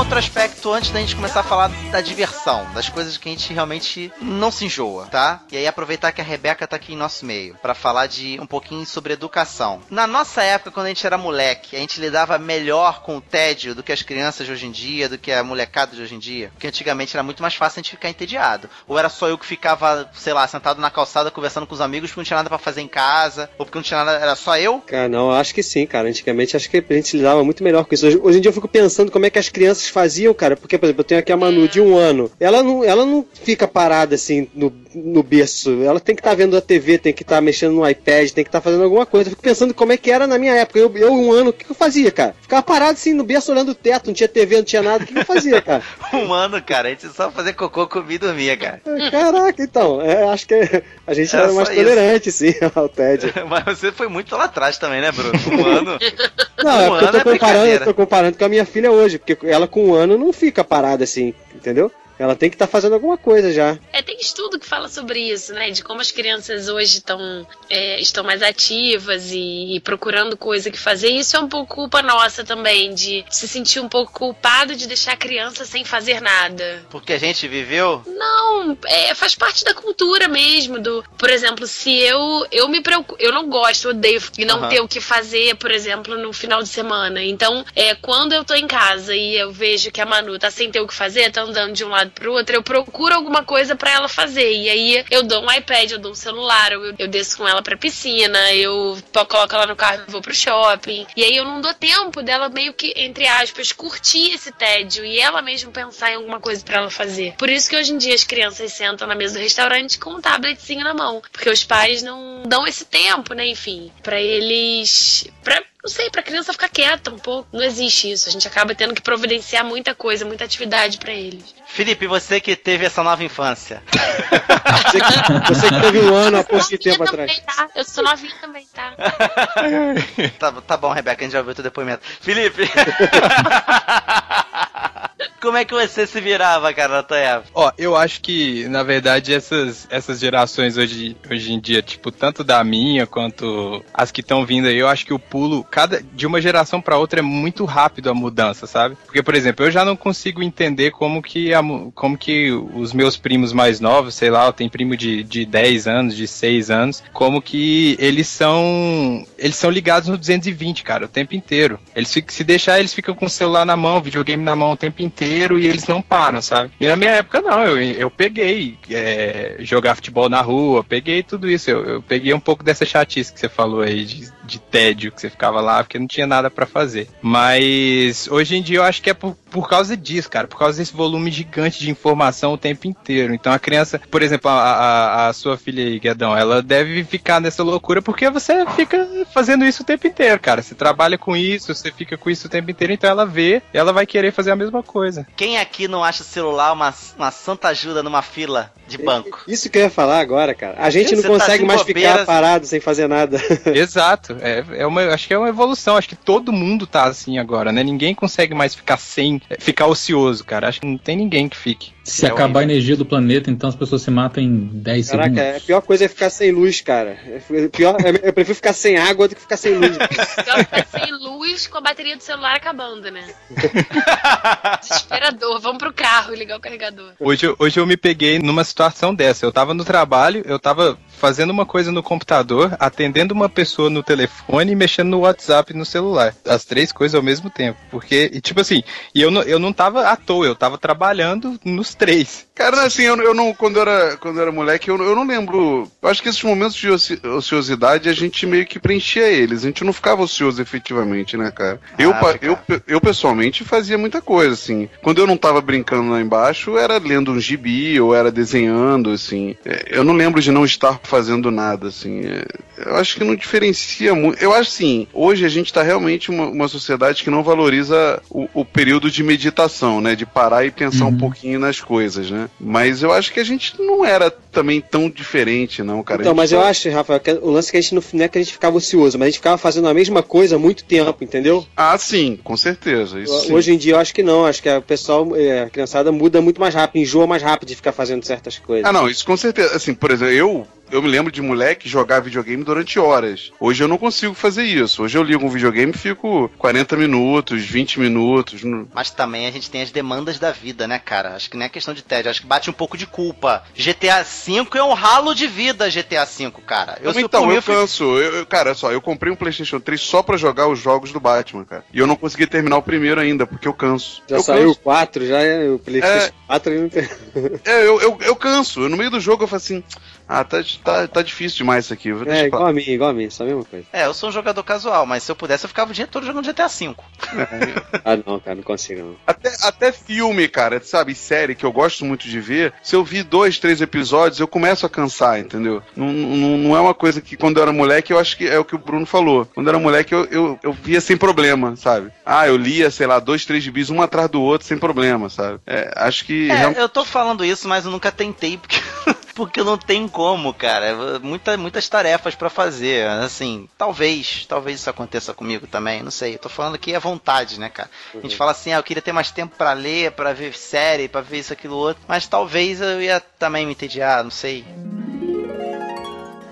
Outro aspecto antes da gente começar a falar da diversão, das coisas que a gente realmente não se enjoa, tá? E aí aproveitar que a Rebeca tá aqui em nosso meio pra falar de um pouquinho sobre educação. Na nossa época, quando a gente era moleque, a gente lidava melhor com o tédio do que as crianças de hoje em dia, do que a molecada de hoje em dia, porque antigamente era muito mais fácil a gente ficar entediado. Ou era só eu que ficava, sei lá, sentado na calçada conversando com os amigos porque não tinha nada pra fazer em casa, ou porque não tinha nada, era só eu? Cara, não, acho que sim, cara. Antigamente acho que a gente lidava muito melhor com isso. Hoje, hoje em dia eu fico pensando como é que as crianças faziam, cara. Porque, por exemplo, eu tenho aqui a Manu de um ano. Ela não, ela não fica parada assim no, no berço. Ela tem que estar vendo a TV, tem que estar mexendo no iPad, tem que estar fazendo alguma coisa. Eu fico pensando como é que era na minha época. Eu, eu um ano, o que, que eu fazia, cara? Ficava parado assim no berço olhando o teto, não tinha TV, não tinha nada. O que, que eu fazia, cara? Um ano, cara, a gente só fazia cocô, comia e dormia, cara. Caraca, então. é, acho que a gente Era era mais só isso. tolerante, sim, ao tédio. Mas você foi muito lá atrás também, né, Bruno? Um ano. Não, Um é porque eu tô é comparando, eu tô comparando com a minha filha hoje, porque ela com um ano não fica parada assim, entendeu? Ela tem que estar fazendo alguma coisa já. É, tem estudo que fala sobre isso, né? De como as crianças hoje estão é, estão mais ativas e, e procurando coisa que fazer. E isso é um pouco culpa nossa também, de se sentir um pouco culpado de deixar a criança sem fazer nada. Porque a gente viveu. Não, é, faz parte da cultura mesmo. Do, por exemplo, se eu eu me preocupo, eu não gosto, odeio de não Aham. ter o que fazer, por exemplo, no final de semana. Então, é quando eu tô em casa e eu vejo que a Manu tá sem ter o que fazer, tá andando de um lado pro outro, eu procuro alguma coisa pra ela fazer. E aí eu dou um iPad, eu dou um celular, eu, eu desço com ela pra piscina, eu coloco ela no carro e vou pro shopping. E aí eu não dou tempo dela meio que, entre aspas, curtir esse tédio e ela mesmo pensar em alguma coisa pra ela fazer. Por isso que hoje em dia as crianças sentam na mesa do restaurante com um tabletzinho na mão. Porque os pais não dão esse tempo, né? Enfim, pra eles. Pra, não sei, pra criança ficar quieta um pouco. Não existe isso. A gente acaba tendo que providenciar muita coisa, muita atividade pra eles. Felipe, você que teve essa nova infância. Você que, você que teve um ano há pouco tempo Eu atrás. também, tá? Eu sou novinha também, tá? tá, tá bom, Rebeca, a gente já ouviu teu depoimento. Felipe! Como é que você se virava, cara, na tua época? Ó, eu acho que, na verdade, essas, essas gerações hoje, hoje em dia, tipo, tanto da minha quanto as que estão vindo aí, eu acho que o pulo, cada de uma geração pra outra é muito rápido a mudança, sabe? Porque, por exemplo, eu já não consigo entender como que, a como que os meus primos mais novos, sei lá, eu tenho primo de, de 10 anos, de 6 anos, como que eles são eles são ligados no 220, cara, o tempo inteiro. Eles se deixar, eles ficam com o celular na mão, videogame na mão o tempo inteiro e eles não param, sabe? E na minha época, não, eu, eu peguei é, jogar futebol na rua, peguei tudo isso. Eu, eu peguei um pouco dessa chatice que você falou aí, de, de tédio, que você ficava lá porque não tinha nada pra fazer. Mas hoje em dia eu acho que é por, por causa disso, cara, por causa desse volume gigante de informação o tempo inteiro. Então a criança, por exemplo, a, a, a sua filha aí, Guedão, ela deve ficar nessa loucura porque você fica fazendo isso o tempo inteiro, cara. Você trabalha com isso, você fica com isso o tempo inteiro, então ela vê e ela vai querer fazer a mesma coisa. Quem aqui não acha o celular uma, uma santa ajuda numa fila de banco? Isso que eu ia falar agora, cara. A gente não Você tá consegue de mais bobeira, ficar parado sem fazer nada. Exato. É, é uma, acho que é uma evolução. Acho que todo mundo tá assim agora, né? Ninguém consegue mais ficar sem, ficar ocioso, cara. Acho que não tem ninguém que fique. Se É acabar a horrível. energia do planeta, então as pessoas se matam em 10 Caraca, segundos. a pior coisa é ficar sem luz, cara. É Pior, é- eu prefiro ficar sem água do que ficar sem luz. Pior ficar sem luz com a bateria do celular acabando, né? Desesperador. Vamos pro carro e ligar o carregador. Hoje, eu- hoje eu me peguei numa situação dessa. Eu tava no trabalho, eu tava fazendo uma coisa no computador, atendendo uma pessoa no telefone e mexendo no WhatsApp e no celular. As três coisas ao mesmo tempo. Porque, e tipo assim, e eu não, eu não tava à toa, eu tava trabalhando nos três. Cara, assim, eu, eu não, quando eu era, quando eu era moleque, eu, eu não lembro. Eu acho que esses momentos de oci- ociosidade a gente meio que preenchia eles. A gente não ficava ocioso efetivamente, né, cara? Eu, Ah, fica. eu, eu, pessoalmente fazia muita coisa, assim. Quando eu não tava brincando lá embaixo, era lendo um gibi ou era desenhando, assim. É, Eu não lembro de não estar fazendo nada, assim. É, Eu acho que não diferencia muito. Eu acho assim, hoje a gente tá realmente uma, uma sociedade que não valoriza o, o período de meditação, né? De parar e pensar um pouquinho nas coisas, né? Mas eu acho que a gente não era também tão diferente, não, cara. Então, mas só- eu acho, que o lance é que a gente não, não é que a gente ficava ocioso, mas a gente ficava fazendo a mesma coisa há muito tempo, entendeu? Ah, sim, com certeza. Isso sim. Hoje em dia eu acho que não, acho que a pessoal, é, a criançada muda muito mais rápido, enjoa mais rápido de ficar fazendo certas coisas. Ah, não, isso com certeza. Assim, por exemplo, eu. Eu me lembro de moleque jogar videogame durante horas. Hoje eu não consigo fazer isso. Hoje eu ligo um videogame e fico 40 minutos, 20 minutos. Mas também a gente tem as demandas da vida, né, cara? Acho que não é questão de tédio, acho que bate um pouco de culpa. GTA V é um ralo de vida, GTA V, cara. Eu sou então, eu canso. Eu, eu- cara, só, eu comprei um PlayStation 3 só pra jogar os jogos do Batman, cara. E eu não consegui terminar o primeiro ainda, porque eu canso. Já eu saiu o canso. 4, já é o PlayStation 4 e não tem. É, eu, eu, eu canso. No meio do jogo eu falo assim: ah, tá, tá, tá difícil demais isso aqui. É, pra igual a mim, igual a mim, só a mesma coisa. É, eu sou um jogador casual, mas se eu pudesse eu ficava o dia todo jogando GTA V. Ah, não, cara, não consigo não. Até, até filme, cara, sabe, série que eu gosto muito de ver, se eu vi dois, três episódios, eu começo a cansar, entendeu? Não, não, não é uma coisa que quando eu era moleque, eu acho que é o que o Bruno falou. Quando eu era moleque, eu, eu, eu via sem problema, sabe? Ah, eu lia, sei lá, dois, três gibis, um atrás do outro, sem problema, sabe? É, acho que. É, real- eu tô falando isso, mas eu nunca tentei, porque, porque não tem como, cara. Muita, muitas tarefas pra fazer. Assim, talvez, talvez isso aconteça comigo também, não sei. Eu tô falando que é vontade, né, cara? A gente fala assim, ah, eu queria ter mais tempo pra ler, pra ver série, pra ver isso, aquilo, outro. Mas talvez eu ia também me entediar, não sei.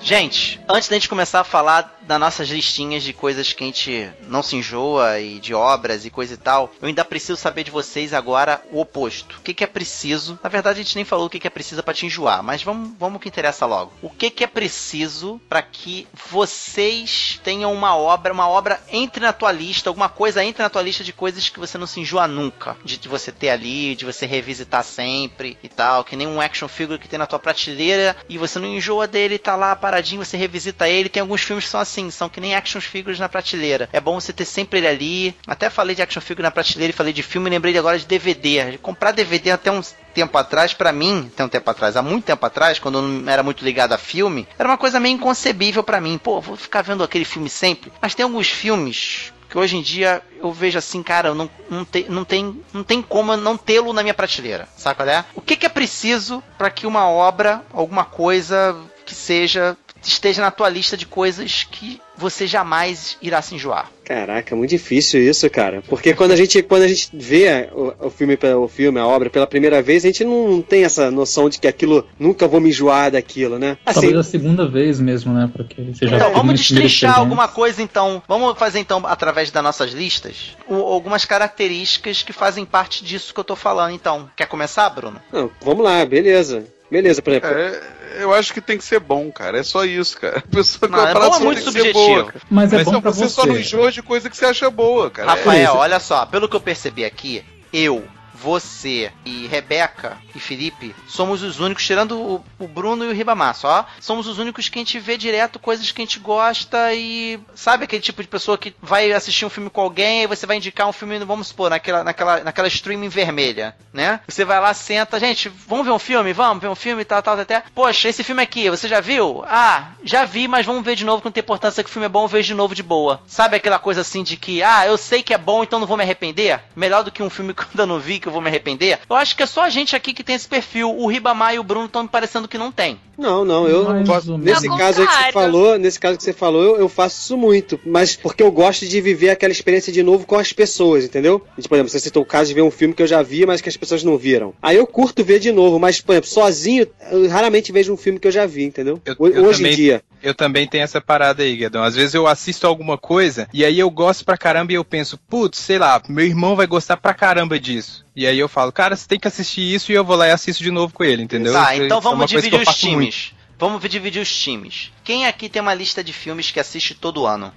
Gente, antes da gente começar a falar das nossas listinhas de coisas que a gente não se enjoa e de obras e coisa e tal, eu ainda preciso saber de vocês agora o oposto. O que, que é preciso? Na verdade, a gente nem falou o que, que é preciso para te enjoar, mas vamos, vamos que interessa logo. O que, que é preciso para que vocês tenham uma obra, uma obra entre na tua lista, alguma coisa entre na tua lista de coisas que você não se enjoa nunca, de, de você ter ali, de você revisitar sempre e tal, que nem um action figure que tem na tua prateleira e você não enjoa dele, tá lá você revisita ele. Tem alguns filmes que são assim, são que nem action figures na prateleira. É bom você ter sempre ele ali. Até falei de action figure na prateleira e falei de filme, lembrei agora de DVD. Comprar DVD até uns tempo atrás, para mim, tem um tempo atrás, há muito tempo atrás, quando eu não era muito ligado a filme, era uma coisa meio inconcebível para mim. Pô, vou ficar vendo aquele filme sempre. Mas tem alguns filmes que hoje em dia eu vejo assim, cara, não, não, tem, não, tem, não tem como não tê-lo na minha prateleira, sabe qual é? O que, que é preciso para que uma obra, alguma coisa que seja, esteja na tua lista de coisas que você jamais irá se enjoar? Caraca, muito difícil isso, cara. Porque quando a gente, quando a gente vê o, o filme, o filme, a obra pela primeira vez, a gente não tem essa noção de que aquilo nunca vou me enjoar daquilo, né? Assim, Talvez a segunda vez mesmo, né? Porque você já então, vamos destrinchar alguma coisa, então. Vamos fazer, então, através das nossas listas, o, algumas características que fazem parte disso que eu tô falando. Então, quer começar, Bruno? Não, vamos lá, beleza. Beleza, por exemplo. É, eu acho que tem que ser bom, cara. É só isso, cara. A pessoa não, é bom é muito subjetivo. Mas é bom pra você. Você só não enjoa de coisa que você acha boa, cara. Rafael, é olha só. Pelo que eu percebi aqui, eu, você e Rebeca e Felipe somos os únicos, tirando o, o, Bruno e o Ribamar, só somos os únicos que a gente vê direto coisas que a gente gosta e sabe aquele tipo de pessoa que vai assistir um filme com alguém e você vai indicar um filme, vamos supor, naquela, naquela, naquela streaming vermelha, né? Você vai lá, senta, gente, vamos ver um filme? Vamos ver um filme e tal, tal, até. Poxa, esse filme aqui, você já viu? Ah, já vi, mas vamos ver de novo, que não tem importância que o filme é bom, eu vejo de novo de boa. Sabe aquela coisa assim de que, ah, eu sei que é bom, então não vou me arrepender? Melhor do que um filme que eu ainda não vi, que eu vou me arrepender? Eu acho que é só a gente aqui que tem esse perfil. O Ribamar e o Bruno estão me parecendo que não tem. Não, não, eu posso, nesse caso aí que você falou, nesse caso que você falou, eu, eu, faço isso muito, mas porque eu gosto de viver aquela experiência de novo com as pessoas, entendeu? Por exemplo, você citou o caso de ver um filme que eu já vi, mas que as pessoas não viram. Aí eu curto ver de novo, mas, por exemplo, sozinho, eu raramente vejo um filme que eu já vi, entendeu? Eu, eu Hoje também, em dia. Eu também tenho essa parada aí, Guedão. Às vezes eu assisto alguma coisa e aí eu gosto pra caramba e eu penso, putz, sei lá, meu irmão vai gostar pra caramba disso. E aí eu falo, cara, você tem que assistir isso e eu vou lá e assisto de novo com ele, entendeu? Tá, então vamos é dividir os times. Muito. Vamos dividir os times. Quem aqui tem uma lista de filmes que assiste todo ano?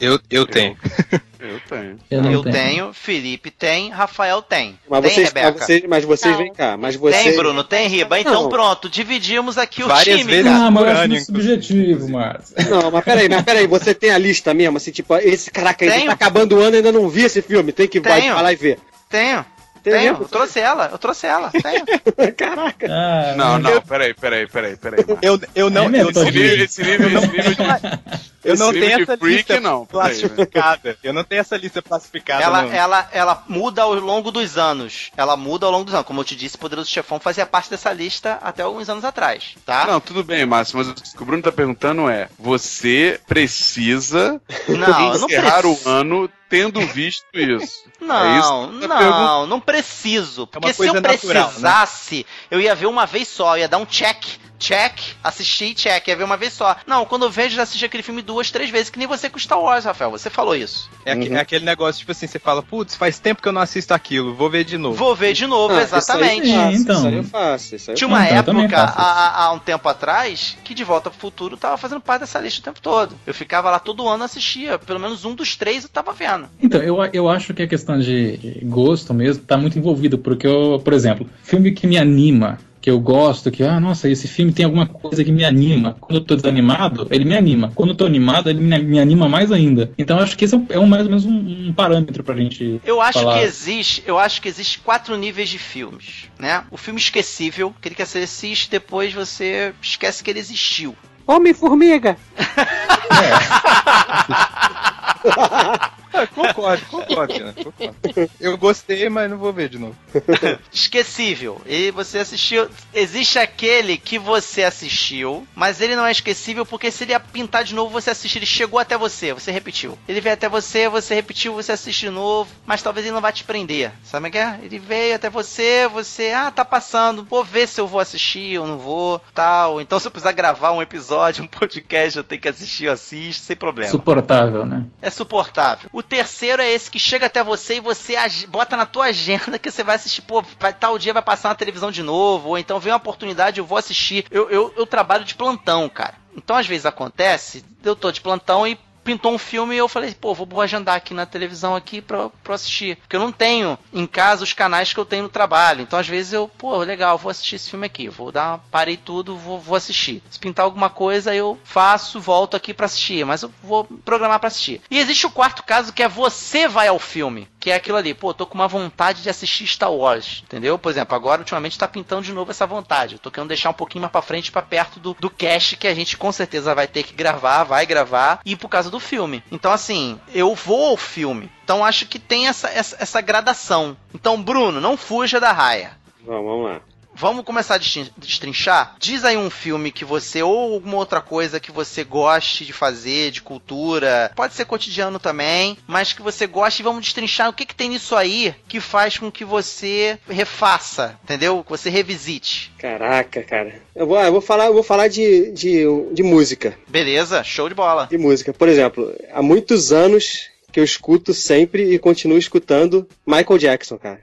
Eu, eu, eu tenho. Eu tenho. Eu, eu tenho. tenho. Felipe tem, Rafael tem. Mas tem, vocês, Rebeca? Mas vocês, mas vocês vêm cá. Mas você... Tem, Bruno, tem, Riba. Então não. pronto, dividimos aqui Várias o time. Vezes não, mas eu acho subjetivo, Márcio. Não, mas peraí, mas peraí, você tem a lista mesmo, assim, tipo, esse caraca aí tá acabando o ano e ainda não vi esse filme, tem que ir lá e ver. Tenho. Tenho, eu trouxe ela, eu trouxe ela, tenho. Caraca. Ah, não, não, peraí, peraí, peraí, peraí. Eu, eu não, é eu, esse nível, esse nível, esse de... Eu não tenho essa freak, lista não. classificada. Eu não tenho essa lista classificada. Ela, ela, ela muda ao longo dos anos. Ela muda ao longo dos anos. Como eu te disse, Poderoso Chefão fazia parte dessa lista até alguns anos atrás, tá? Não, tudo bem, Márcio, mas o que o Bruno tá perguntando é: você precisa não, encerrar não o ano tendo visto isso. Não, é isso não, não preciso. Porque é se eu precisasse, natural, né? eu ia ver uma vez só, eu ia dar um check check, assisti, check, ia ver uma vez só. Não, quando eu vejo, já assisti aquele filme duas, três vezes, que nem você com Star Wars, Rafael. Você falou isso. É, uhum. é aquele negócio, tipo assim, você fala, putz, faz tempo que eu não assisto aquilo, vou ver de novo. Vou ver de novo, ah, exatamente. Isso aí, então. isso aí eu faço. Isso aí Tinha uma então, época, há, há, um tempo atrás, que De Volta pro Futuro tava fazendo parte dessa lista o tempo todo. Eu ficava lá todo ano, assistia. Pelo menos um dos três eu tava vendo. Então, eu, eu acho que a questão de gosto mesmo tá muito envolvida, porque eu, por exemplo, filme que me anima, que eu gosto, que, ah, nossa, esse filme tem alguma coisa que me anima. Quando eu tô desanimado, ele me anima. Quando eu tô animado, ele me, anima mais ainda. Então acho que esse é, um, mais ou menos um, um parâmetro pra gente. Eu acho falar. que existe, eu acho que existe quatro níveis de filmes, né? O filme esquecível, aquele que você assiste depois você esquece que ele existiu. Homem-Formiga! é. Ah, concordo, concordo, Renan, concordo. Eu gostei, mas não vou ver de novo. Esquecível. E você assistiu. Existe aquele que você assistiu, mas ele não é esquecível porque se ele ia pintar de novo, você assiste. Ele chegou até você, você repetiu. Ele veio até você, você repetiu, você assiste de novo, mas talvez ele não vá te prender. Sabe o que é? Ele veio até você, você, ah, tá passando, vou ver se eu vou assistir ou não vou, tal. Então se eu precisar gravar um episódio, um podcast, eu tenho que assistir, eu assisto, sem problema. Suportável, né? É suportável. O terceiro é esse que chega até você e você bota na tua agenda que você vai assistir, pô, tal dia vai passar na televisão de novo, ou então vem uma oportunidade, eu vou assistir. Eu, eu, eu trabalho de plantão, cara. Então às vezes acontece, eu tô de plantão e pintou um filme e eu falei, pô, vou agendar aqui na televisão aqui pra, pra assistir. Porque eu não tenho em casa os canais que eu tenho no trabalho. Então, às vezes, eu, pô, legal, vou assistir esse filme aqui. Vou dar, parei tudo, vou, vou assistir. Se pintar alguma coisa, eu faço, volto aqui pra assistir. Mas eu vou programar pra assistir. E existe o quarto caso que é você vai ao filme. Que é aquilo ali, pô, tô com uma vontade de assistir Star Wars, entendeu? Por exemplo, agora ultimamente tá pintando de novo essa vontade. Eu tô querendo deixar um pouquinho mais pra frente, pra perto do, do cast que a gente com certeza vai ter que gravar, vai gravar, e por causa do filme. Então, assim, eu vou ao filme. Então acho que tem essa, essa, essa gradação. Então, Bruno, não fuja da raia. Vamos, vamos lá. Vamos começar a destrinchar? Diz aí um filme que você, ou alguma outra coisa que você goste de fazer, de cultura, pode ser cotidiano também, mas que você goste e vamos destrinchar o que, que tem nisso aí que faz com que você refaça, entendeu? Que você revisite. Caraca, cara. Eu vou, eu vou falar, eu vou falar de, de, de música. Beleza, show de bola. De música. Por exemplo, há muitos anos que eu escuto sempre e continuo escutando Michael Jackson, cara.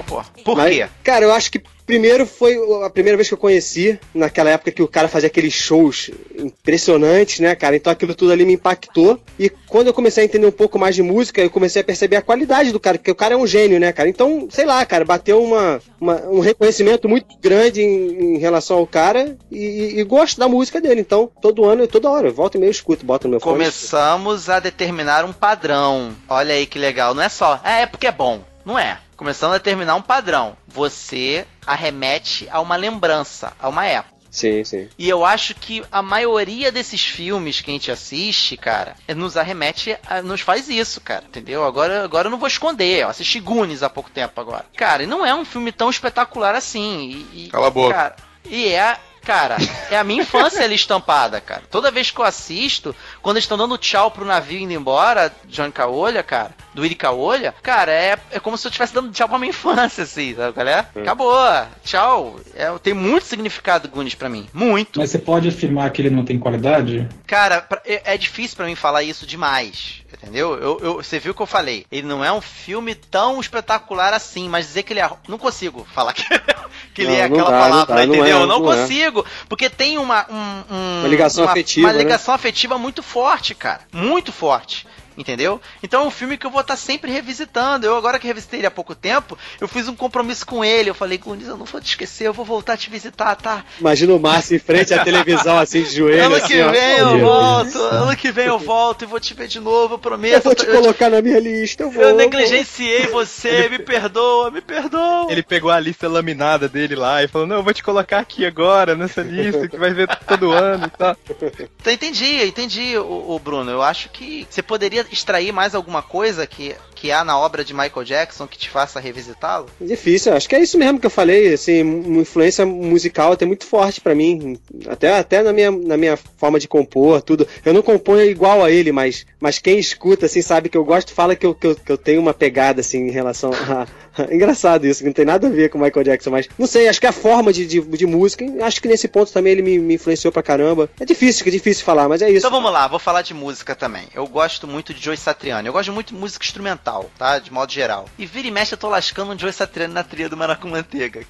Legal, pô. Por Mas, quê? Cara, eu acho que primeiro foi a primeira vez que eu conheci, naquela época que o cara fazia aqueles shows impressionantes, né, cara? Então aquilo tudo ali me impactou. E quando eu comecei a entender um pouco mais de música, eu comecei a perceber a qualidade do cara, porque o cara é um gênio, né, cara? Então, sei lá, cara, bateu uma, uma- um reconhecimento muito grande em, em relação ao cara e, e gosto da música dele. Então, todo ano, toda hora, eu volto e meio escuto, boto no meu fone. Começamos a determinar um padrão. Olha aí que legal. Não é só, é, é porque é bom. Não é. Começando a determinar um padrão. Você arremete a uma lembrança, a uma época. Sim, sim. E eu acho que a maioria desses filmes que a gente assiste, cara, nos arremete, a- nos faz isso, cara, entendeu? Agora, agora eu não vou esconder, eu assisti Goonies há pouco tempo agora. Cara, e não é um filme tão espetacular assim. E, e- Cala a boca. Cara, e é, cara, é a minha infância ali estampada, cara. Toda vez que eu assisto, quando eles estão dando tchau pro navio indo embora, John Caolha, cara, do Iri Caolha, cara, é, é como se eu estivesse dando tchau pra minha infância, assim, sabe qual é? Acabou, tchau. É, tem muito significado Goonies pra mim, muito. Mas você pode afirmar que ele não tem qualidade? Cara, é, é difícil pra mim falar isso demais. Entendeu? Eu, eu- você viu o que eu falei. Ele não é um filme tão espetacular assim, mas dizer que ele é. Não consigo falar que, que ele Não, é não aquela dá, não palavra, dá, não entendeu? é, não não é. consigo. Porque tem uma. um- um- Uma ligação afetiva, Uma né? ligação afetiva muito forte, cara. Muito forte. Entendeu? Então é um filme que eu vou estar sempre revisitando. Eu, agora que revisitei ele há pouco tempo, eu fiz um compromisso com ele. Eu falei, Gunis, eu não vou te esquecer, eu vou voltar a te visitar, tá? Imagina o Márcio em frente à televisão, assim, de joelho, Ano assim, que ó. vem eu Meu volto, ano que vem eu volto e vou te ver de novo, eu prometo. Eu vou te Eu- colocar na minha lista, eu vou. Eu negligenciei você, me perdoa, me perdoa. Ele pegou a lista laminada dele lá e falou: Não, eu vou te colocar aqui agora, nessa lista, que vai ver todo ano e tal. Então, entendi, entendi, o, Bruno. Eu acho que você poderia extrair mais alguma coisa que, que há na obra de Michael Jackson que te faça revisitá-lo? Difícil, acho que é isso mesmo que eu falei, assim, uma influência musical até muito forte pra mim, até, até na, minha, na minha forma de compor, tudo. Eu não componho igual a ele, mas, mas quem escuta, assim, sabe que eu gosto, fala que eu, que eu, que eu tenho uma pegada, assim, em relação a... Engraçado isso, não tem nada a ver com o Michael Jackson, mas não sei, acho que a forma de, de, de música, acho que nesse ponto também ele me, me influenciou pra caramba. É difícil, é difícil falar, mas é isso. Então vamos lá, vou falar de música também. Eu gosto muito de Joe Satriani. Eu gosto muito de música instrumental, tá? De modo geral. E vira e mexe eu tô lascando um Joe Satriani na trilha do com Manteiga.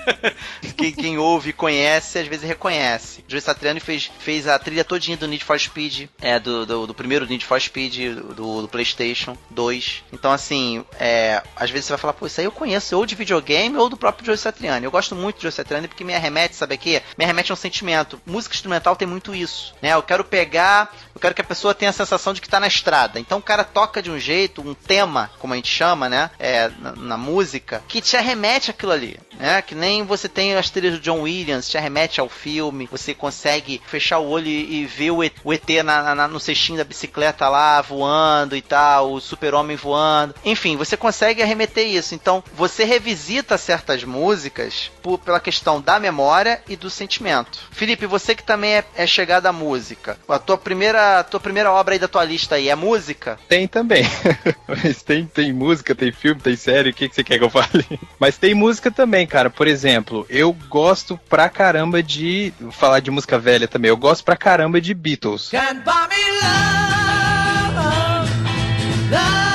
quem, quem ouve e conhece, às vezes reconhece. Joe Satriani fez, fez a trilha todinha do Need for Speed, é, do, do, do primeiro Need for Speed, do, do Playstation 2. Então assim, é, às vezes você vai falar, pô, isso aí eu conheço ou de videogame ou do próprio Joe Satriani. Eu gosto muito de Joe Satriani porque me arremete, sabe aqui? Me arremete a um sentimento. Música instrumental tem muito isso, né? Eu quero pegar Eu quero que a pessoa tenha a sensação de que tá na estrada. Então o cara toca de um jeito, um tema, como a gente chama, né? É, na, na música, que te arremete aquilo ali. Né? Que nem você tem as trilhas do John Williams, te arremete ao filme, você consegue fechar o olho e, ver o ET, o ET na, na- no cestinho da bicicleta lá voando e tal, o super-homem voando. Enfim, você consegue arremeter isso. Então, você revisita certas músicas por- pela questão da memória e do sentimento. Felipe, você que também é, é chegado à música, a tua primeira, a tua primeira obra aí da tua lista aí é música? Tem também. Mas tem, tem música, tem filme, tem série, o que, que você quer que eu fale? Mas tem música também, cara. Por exemplo, eu gosto pra caramba de. vou falar de música velha também. Eu gosto pra caramba de Beatles. Can't buy me love, love,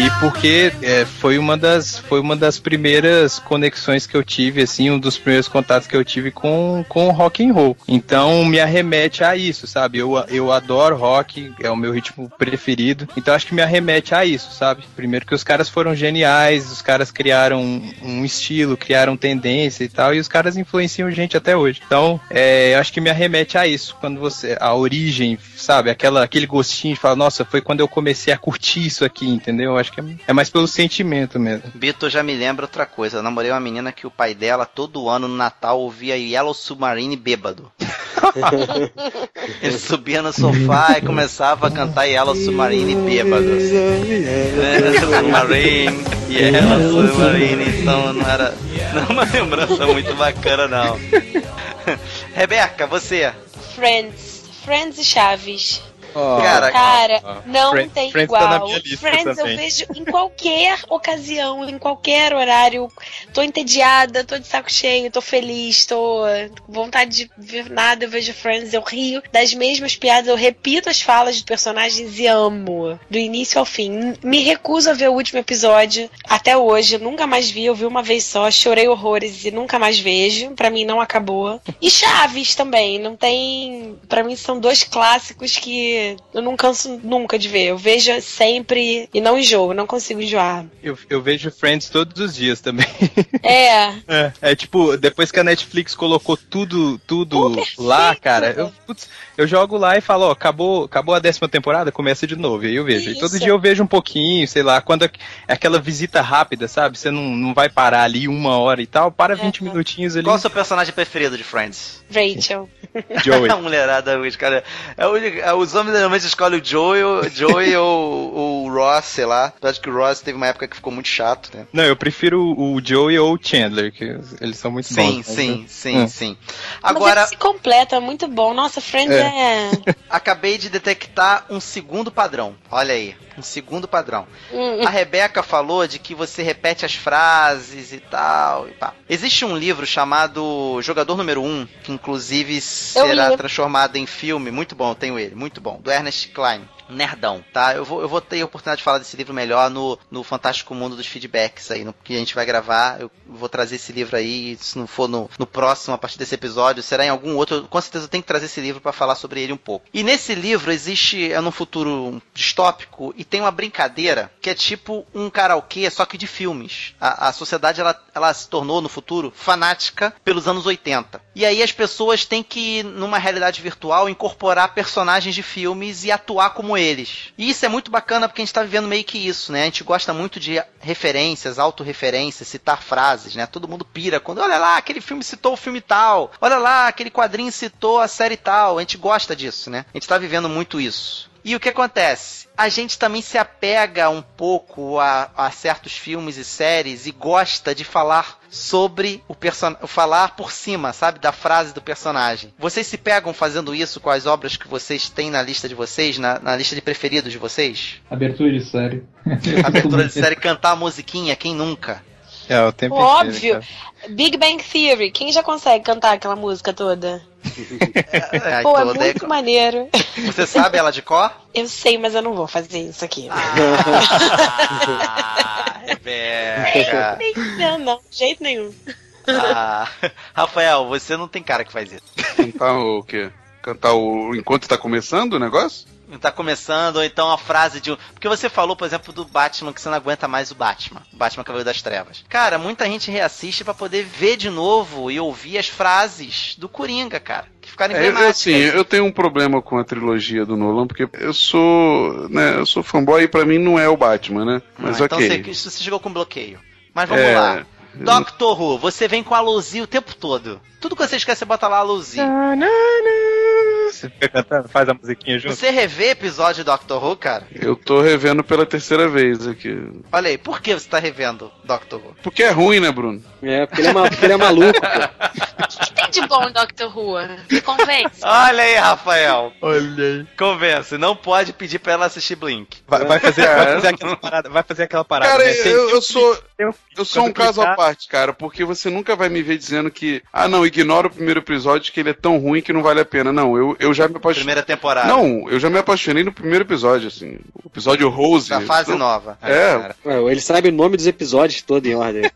E porque é, foi uma das foi uma das primeiras conexões que eu tive assim um dos primeiros contatos que eu tive com com rock and roll. Então me arremete a isso sabe? Eu, eu adoro rock é o meu ritmo preferido. Então acho que me arremete a isso sabe? Primeiro que os caras foram geniais os caras criaram um, estilo criaram tendência e tal e os caras influenciam gente até hoje. Então é, acho que me arremete a isso quando você a origem sabe? Aquela aquele gostinho de falar nossa foi quando eu comecei a curtir isso aqui entendeu? Eu acho que é, é mais pelo sentimento mesmo Beatles já me lembra outra coisa. Eu namorei uma menina que o pai dela, todo ano no Natal, ouvia Yellow Submarine bêbado. Ele subia no sofá e começava a cantar Yellow Submarine bêbado. Yellow Submarine, Yellow Submarine. Então não era não é uma lembrança muito bacana, não. Rebeca, você. Friends. Friends e Chaves. Cara, Cara, ó, não Friends- tem Friends tá igual. na minha lista Friends eu também. vejo em qualquer ocasião, em qualquer horário. Tô entediada, tô de saco cheio, tô feliz, tô com vontade de ver nada, eu vejo Friends, eu rio das mesmas piadas, eu repito as falas dos personagens e amo. Do início ao fim. Me recuso a ver o último episódio até hoje, nunca mais vi, eu vi uma vez só, chorei horrores e nunca mais vejo. Pra mim não acabou. E Chaves também, não tem. Pra mim são dois clássicos que eu não canso nunca de ver. Eu vejo sempre e não enjoo, não consigo enjoar. eu, eu vejo Friends todos os dias também É. É, é tipo, depois que a Netflix colocou tudo, tudo lá, cara, eu, putz, eu jogo lá e falo, ó, acabou, acabou a décima temporada, começa de novo. E aí eu vejo. E todo Isso. dia eu vejo um pouquinho, sei lá, quando é aquela visita rápida, sabe? Você não, não vai parar ali uma hora e tal, para 20 minutinhos ali. Qual é o seu personagem preferido de Friends? Rachel. Joey. a mulherada hoje, cara. É é, os homens geralmente escolhem o Joey, o Joey ou, ou o Ross, sei lá. Eu acho que o Ross teve uma época que ficou muito chato, né? Não, eu prefiro o Joey ou o Chandler, que eles são muito Sim, bons. sim, mas- sim, Hum. sim. Mas Agora, ele se completa, é muito bom. Nossa, Friends é. acabei de detectar um segundo padrão. Olha aí, um segundo padrão. Hum. A Rebeca falou de que você repete as frases e tal. E pá. Existe um livro chamado Jogador Número 1, que inclusive será transformado em filme. Muito bom, eu tenho ele, muito bom. Do Ernest Klein. Nerdão, tá? Eu vou, eu vou ter a oportunidade de falar desse livro melhor no, no Fantástico Mundo dos Feedbacks aí, no que a gente vai gravar. Eu vou trazer esse livro aí, se não for no, no próximo, a partir desse episódio, será em algum outro. Com certeza eu tenho que trazer esse livro para falar sobre ele um pouco. E nesse livro existe, é num futuro distópico, e tem uma brincadeira que é tipo um karaokê, só que de filmes. A, a sociedade, ela, ela se tornou, no futuro, fanática pelos anos 80. E aí as pessoas têm que, numa realidade virtual, incorporar personagens de filmes e atuar como eles. E isso é muito bacana porque a gente tá vivendo meio que isso, né? A gente gosta muito de referências, autorreferências, citar frases, né? Todo mundo pira quando, olha lá, aquele filme citou o filme tal, olha lá, aquele quadrinho citou a série tal. A gente gosta disso, né? A gente tá vivendo muito isso. E o que acontece? A gente também se apega um pouco a, a certos filmes e séries e gosta de falar sobre o personagem, falar por cima, sabe, da frase do personagem. Vocês se pegam fazendo isso com as obras que vocês têm na lista de vocês, na, na lista de preferidos de vocês? Abertura de série. Abertura de série, cantar a musiquinha, quem nunca? É, o tempo Óbvio. inteiro, Big Bang Theory. Quem já consegue cantar aquela música toda? É, Pô, é toda- muito maneiro. Você sabe ela de cor? Eu sei, mas eu não vou fazer isso aqui. Rebeca. não, não, de jeito nenhum. Ah, Rafael, você não tem cara que faz isso. Cantar o quê? Cantar o. Enquanto tá começando o negócio? Tá começando, ou então a frase de um. Porque você falou, por exemplo, do Batman que você não aguenta mais o Batman. O Batman Cavaleiro das Trevas. Cara, muita gente reassiste pra poder ver de novo e ouvir as frases do Coringa, cara. Que ficaram É, emblemáticas. assim, eu tenho um problema com a trilogia do Nolan, porque eu sou, né, eu sou fanboy e pra mim não é o Batman, né? Mas Ah, então ok. você, você chegou com bloqueio. Mas vamos É, lá. Doctor Who, você vem com a Luzia o tempo todo. Tudo que você esquece, você bota lá a Luzia. Você fica cantando, faz a musiquinha junto. Você revê episódio de Doctor Who, cara? Eu tô revendo pela terceira vez aqui. Olha aí, por que você tá revendo Doctor Who? Porque é ruim, né, Bruno? É, porque ele é, ma- porque ele é maluco. pô. De bom em Doctor Who? Me convence. Olha aí, Rafael. Olha aí. Convence, não pode pedir pra ela assistir Blink. Vai, vai fazer, vai fazer aquela parada. Vai fazer aquela parada. Cara, né? Tem- eu, eu sou. um- Eu sou um caso à parte, cara, porque você nunca vai me ver dizendo que, ah, não, ignora o primeiro episódio, que ele é tão ruim que não vale a pena. Não, eu, eu já me apaixonei. Primeira temporada. Não, eu já me apaixonei no primeiro episódio, assim. O episódio Rose. Da fase Não- nova. É. Cara, Ué, Ele sabe o nome dos episódios todo em ordem.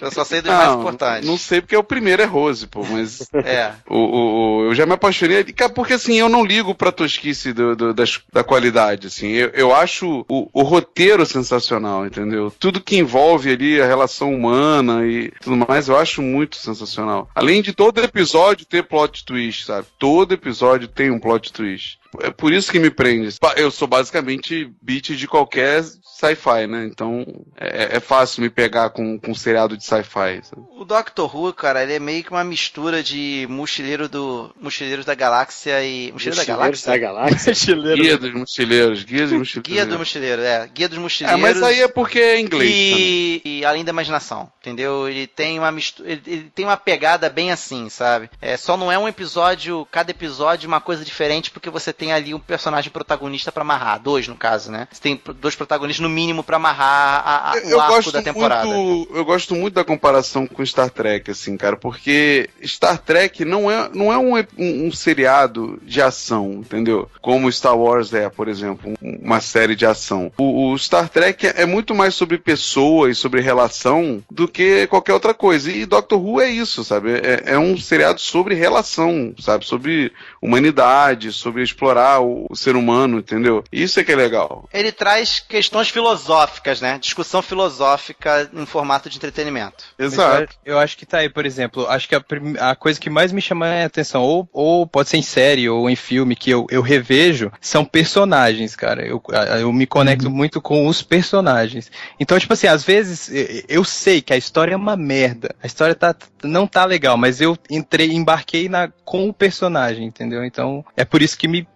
Eu só sei dos mais Não, importantes. não sei porque o primeiro é Rose, pô, mas. É. O, o- o- eu já me apaixonei. Cara, porque assim, eu não ligo pra tosquice do, do- das- da qualidade, assim. Eu, eu acho o, o roteiro sensacional, entendeu? Tudo que envolve ali a relação humana e tudo mais, eu acho muito sensacional. Além de todo episódio ter plot twist, sabe? Todo episódio tem um plot twist. É por isso que me prende. Eu sou basicamente beat de qualquer sci-fi, né? Então é, é fácil me pegar com, com um seriado de sci-fi. O Doctor Who, cara, ele é meio que uma mistura de mochileiro do. Mochileiros da Galáxia e. Mochileiro da Mochileiros Galáxia? da Galáxia. Guia dos mochileiros, guia dos mochileiros. Guia do Mochileiro, é. Guia dos É, Mochileiros. mas aí é porque é inglês. E, e além da imaginação, entendeu? Ele tem uma mistura, ele, ele tem uma pegada bem assim, sabe? É, só não é um episódio, cada episódio uma coisa diferente, porque você tem ali um personagem protagonista pra amarrar, dois no caso, né? Você tem dois protagonistas no mínimo pra amarrar a, a, Eu o arco gosto, da temporada. muito, eu gosto muito da comparação com Star Trek, assim, cara, porque Star Trek não é, não é um, um, um seriado de ação, entendeu? Como Star Wars é, por exemplo, um- uma série de ação. O, o Star Trek é muito mais sobre pessoas, sobre relação, do que qualquer outra coisa. E Doctor Who é isso, sabe? É, é um seriado sobre relação, sabe? Sobre humanidade, sobre explorar o, o ser humano, entendeu? Isso é que é legal. Ele traz questões filosóficas, né? Discussão filosófica em formato de entretenimento. Mas Eu, eu acho que tá aí, por exemplo, acho que a, a coisa que mais me chama a atenção, ou, ou pode ser em série ou em filme, que eu, eu revejo, são personagens, cara. Eu, eu me conecto muito com os personagens. Então, tipo assim, às vezes eu sei que a história é uma merda. A história tá, não tá legal, mas eu entrei, embarquei na, com o personagem, entendeu? Então, é por isso que me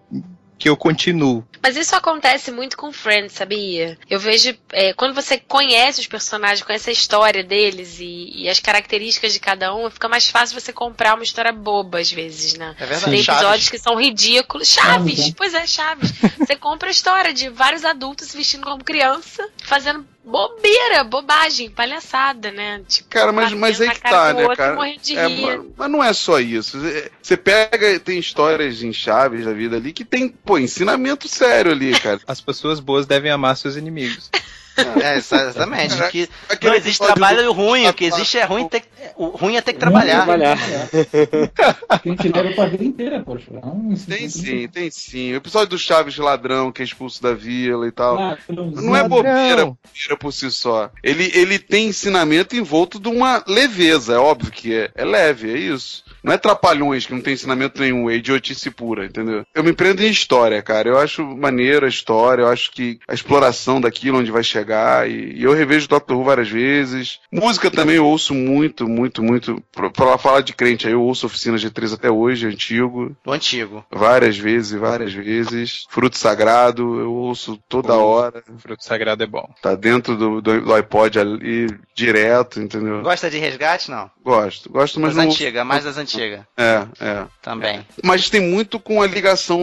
que eu continuo. Mas isso acontece muito com Friends, sabia? Eu vejo, é, quando você conhece os personagens, conhece a história deles e, e as características de cada um, fica mais fácil você comprar uma história boba às vezes, né? É verdade. Tem episódios Chaves. que são ridículos. Chaves! Pois é, Chaves. Você compra a história de vários adultos se vestindo como criança, fazendo bobeira, bobagem, palhaçada, né? Tipo, Cara, mas, mas aí na que tá, do né, outro, cara? É, rir. mas, mas não é só isso. É, Você pega, tem histórias em chaves da vida ali que tem, pô, ensinamento sério ali, cara. As pessoas boas devem amar seus inimigos. É, exatamente. Que não existe trabalho do- ruim, o que existe é ruim ter, o ruim é ter que trabalhar. Trabalhar. A gente leva pra vida inteira, poxa. É Tem sim, tem sim. O episódio do Chaves ladrão, que é expulso da vila e tal. Ah, Não é bobeira, bobeira por si só. Ele, ele tem ensinamento envolto de uma leveza, é óbvio que é. É leve, é isso. Não é trapalhões que não tem ensinamento nenhum, é idiotice pura, entendeu? Eu me prendo em história, cara. Eu acho maneiro a história, eu acho que a exploração daquilo onde vai chegar. E, e eu revejo Doctor Who várias vezes. Música também eu ouço muito, muito, muito. Pra, falar de crente aí, eu ouço Oficina G3 até hoje, antigo. Do antigo. Várias vezes várias vezes. Fruto Sagrado, eu ouço toda hora. Fruto Sagrado é bom. Tá dentro do, do, do iPod ali, direto, entendeu? Gosta de resgate, não? Gosto. Gosto, mas das não. antigas, mais das antigas. É, é. Também. Mas tem muito com a ligação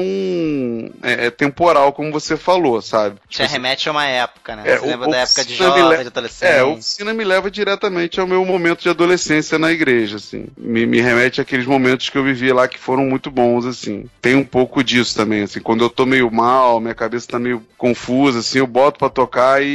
é, é, temporal, como você falou, sabe? Já remete a uma época, né? É, lembra da época de jovem, le- de adolescente. É, a oficina me leva diretamente ao meu momento de adolescência na igreja, assim. Me, me remete àqueles momentos que eu vivi lá que foram muito bons, assim. Tem um pouco disso também, assim. Quando eu tô meio mal, minha cabeça tá meio confusa, assim, eu boto pra tocar e,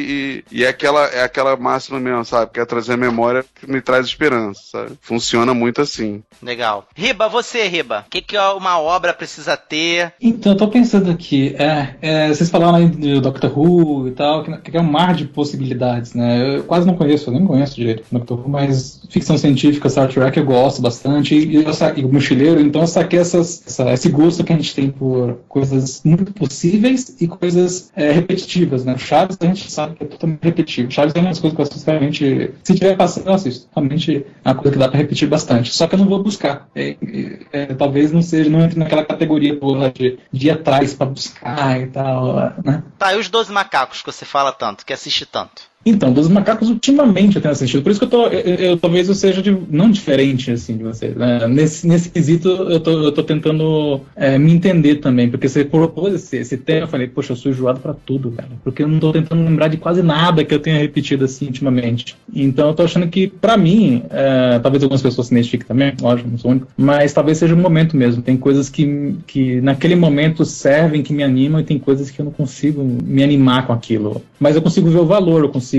e, e é, aquela, é aquela máxima mesmo, sabe? Quer trazer a memória que me traz esperança, sabe? Funciona muito assim. Legal. Riba, você, Riba, o que, que uma obra precisa ter? Então, eu tô pensando aqui, é, é, vocês falaram aí do Doctor Who e tal, que, que é um mar de possibilidades, né? Eu quase não conheço, eu nem conheço direito mas ficção científica, Star Trek eu gosto bastante, e, eu sa- e o mochileiro, então eu saquei essas, essa- esse gosto que a gente tem por coisas muito possíveis e coisas é, repetitivas, né? Chaves a gente sabe que é totalmente repetitivo. Chaves é uma das coisas que eu assisto realmente, se tiver passando eu assisto. Realmente é uma coisa que dá pra repetir bastante. Só que eu não vou buscar. É, é, é, talvez não seja, não entre naquela categoria de, de ir atrás pra buscar e tal, né? Tá, e os 12 macacos que você fala tanto, que assiste tanto? Então, dos macacos ultimamente eu tenho assistido. Por isso que eu tô. Eu, eu- talvez eu seja de- não diferente assim de você. né? Nesse, nesse quesito eu tô, eu tô tentando é, me entender também. Porque você propôs esse, esse tema, eu falei, poxa, eu sou enjoado pra tudo, cara. Porque eu não tô tentando lembrar de quase nada que eu tenha repetido assim ultimamente. Então eu tô achando que, pra mim, é, talvez algumas pessoas se identifiquem também, lógico, não sou único. Mas talvez seja o momento mesmo. Tem coisas que, que naquele momento servem, que me animam, e tem coisas que eu não consigo me animar com aquilo. Mas eu consigo ver o valor, eu consigo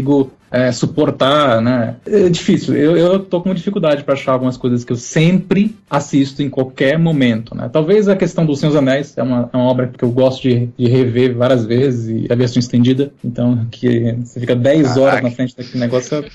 é, suportar, né? É difícil. Eu, eu tô com dificuldade para achar algumas coisas que eu sempre assisto em qualquer momento, né? Talvez a questão do Senhor dos Anéis é uma, é uma obra que eu gosto de, de rever várias vezes e a versão estendida. Então, que você fica 10 horas na frente daquele negócio. é-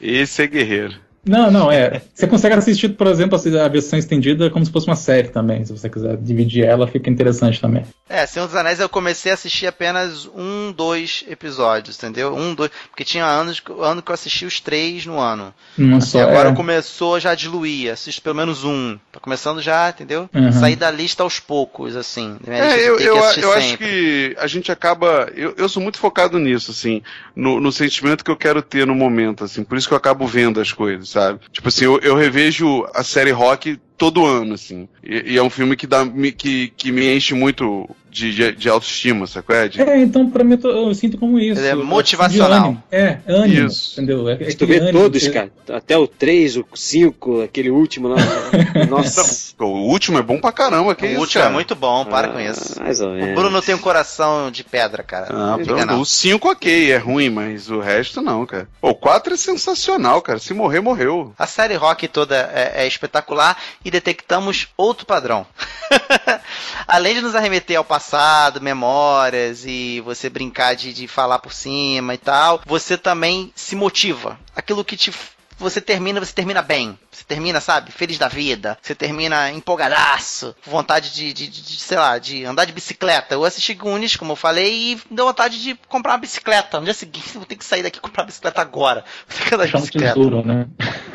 Esse é guerreiro. Não, não, é. Você consegue assistir, por exemplo, a versão estendida como se fosse uma série também. Se você quiser dividir ela, fica interessante também. É, Senhor dos Anéis eu comecei a assistir apenas um, dois episódios, entendeu? Um, dois. Porque tinha anos, que- ano que eu assisti os três no ano. Não Assim, só, agora é. começou já a diluir, assisto pelo menos um. Tá começando já, entendeu? Uhum. Sair da lista aos poucos, assim. Lista É, eu, eu, eu acho que a gente acaba. Eu, eu sou muito focado nisso, assim, no, no sentimento que eu quero ter no momento, assim, por isso que eu acabo vendo as coisas, sabe? Tipo assim, eu, eu revejo a série rock todo ano, assim. E, e é um filme que, dá, me- que, que me enche muito de, de, de autoestima, sacou? É, de- É, então pra mim eu, tô- eu sinto como isso. Ele é motivacional. ânimo. É, ânimo, Isso. entendeu? É, é Tu vê ânimo todos, que- cara. Até o 3, o 5, aquele último lá. Nossa. Não, o último é bom pra caramba, que O isso, último cara? é muito bom, para Ah, com isso. mais ou O. Bruno tem um coração de pedra, cara. Ah, não. O 5 ok, é ruim, mas o resto não, cara. O 4 é sensacional, cara. Se morrer, morreu. A série rock toda é, é espetacular e detectamos outro padrão. Além de nos arremeter ao passado, memórias e você brincar de, de falar por cima e tal, você também se motiva. Aquilo que te você termina, você termina bem. Você termina, sabe, feliz da vida. Você termina empolgadaço, vontade de, de, de- de, sei lá, de andar de bicicleta. Eu assisti Goonies, como eu falei, e deu vontade de comprar uma bicicleta. No dia seguinte, vou ter que sair daqui e comprar uma bicicleta agora. Andar de Achar um bicicleta. tesouro, né?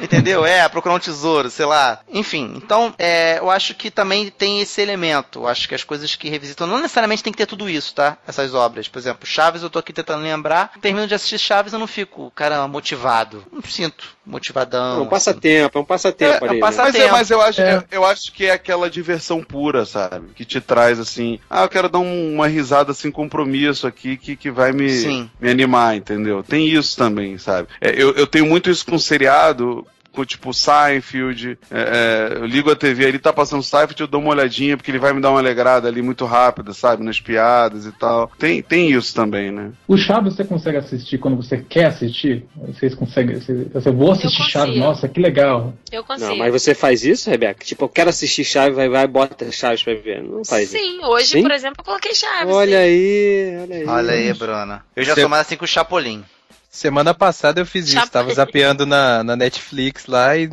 Entendeu? É, procurar um tesouro, sei lá. Enfim, então, é, eu acho que também tem esse elemento. Eu acho que as coisas que revisitam não necessariamente tem que ter tudo isso, tá? Essas obras. Por exemplo, Chaves, eu tô aqui tentando lembrar. Termino de assistir Chaves, eu não fico, cara, motivado. Não sinto motivadão. É um passatempo, é um passatempo ali. né? Mas, é, mas eu acho, eu, eu acho que é aquela diversão pura, sabe? Que te traz assim, ah, eu quero dar um- uma risada sem compromisso aqui que, que vai me, Sim. me animar, entendeu? Tem isso também, sabe? É, eu, eu tenho muito isso com seriado. Tipo Seinfeld, é, é, eu ligo a TV, ele tá passando Seinfeld, eu dou uma olhadinha, porque ele vai me dar uma alegrada ali muito rápida, sabe? Nas piadas e tal. Tem, tem isso também, né? O Chaves você consegue assistir quando você quer assistir? Vocês conseguem. Você, você vou assistir Chaves, nossa, que legal. Eu consigo. Não, mas você faz isso, Rebeca? Tipo, eu quero assistir Chaves, vai, vai, bota Chaves pra ver. Não faz isso. Sim, hoje, Sim? por exemplo, eu coloquei Chaves. Olha sim. aí, olha aí. Olha aí, Bruna. Eu já Você- sou mais assim com o Chapolin. Semana passada eu fiz isso, tava zapeando na, na Netflix lá e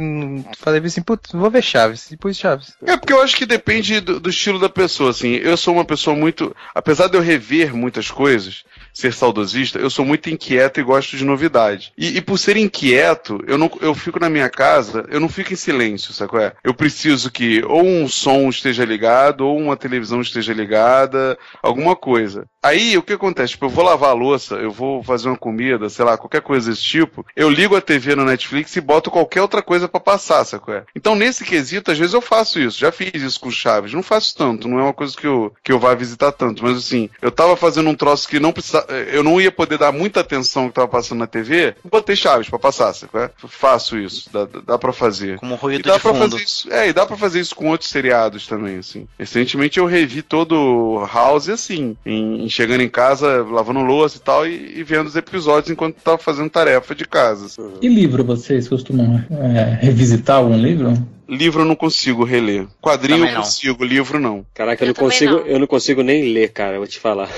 falei assim, putz, vou ver Chaves. E pus Chaves. É porque eu acho que depende do, do estilo da pessoa, assim. Eu sou uma pessoa muito. Apesar de eu rever muitas coisas, ser saudosista, eu sou muito inquieto e gosto de novidade. E, e por ser inquieto, eu não eu fico na minha casa, eu não fico em silêncio, sabe? É? Eu preciso que ou um som esteja ligado, ou uma televisão esteja ligada, alguma coisa. Aí o que acontece? Tipo, eu vou lavar a louça, eu vou fazer uma comida, sei lá, qualquer coisa desse tipo, eu ligo a TV no Netflix e boto qualquer outra coisa pra passar, sacou? É? Então, nesse quesito, às vezes eu faço isso. Já fiz isso com Chaves. Não faço tanto, não é uma coisa que eu, que eu vá visitar tanto. Mas assim, eu tava fazendo um troço que não, precisa, eu não ia poder dar muita atenção ao que tava passando na TV, botei Chaves pra passar, sabe? É? Faço isso, dá, dá pra fazer. Como E ruído dá de pra fundo. fazer isso, é, e dá pra fazer isso com outros seriados também, assim. Recentemente eu revi todo House assim, em, em chegando em casa, lavando louça e tal, e, e vendo os episódios enquanto tava fazendo tarefa de casa. assim. E livro, vocês costumam é, revisitar algum livro? Livro eu não consigo reler. Quadrinho Também eu não. consigo, livro não. Caraca, eu, não também consigo, não. eu não consigo nem ler, cara, eu vou te falar.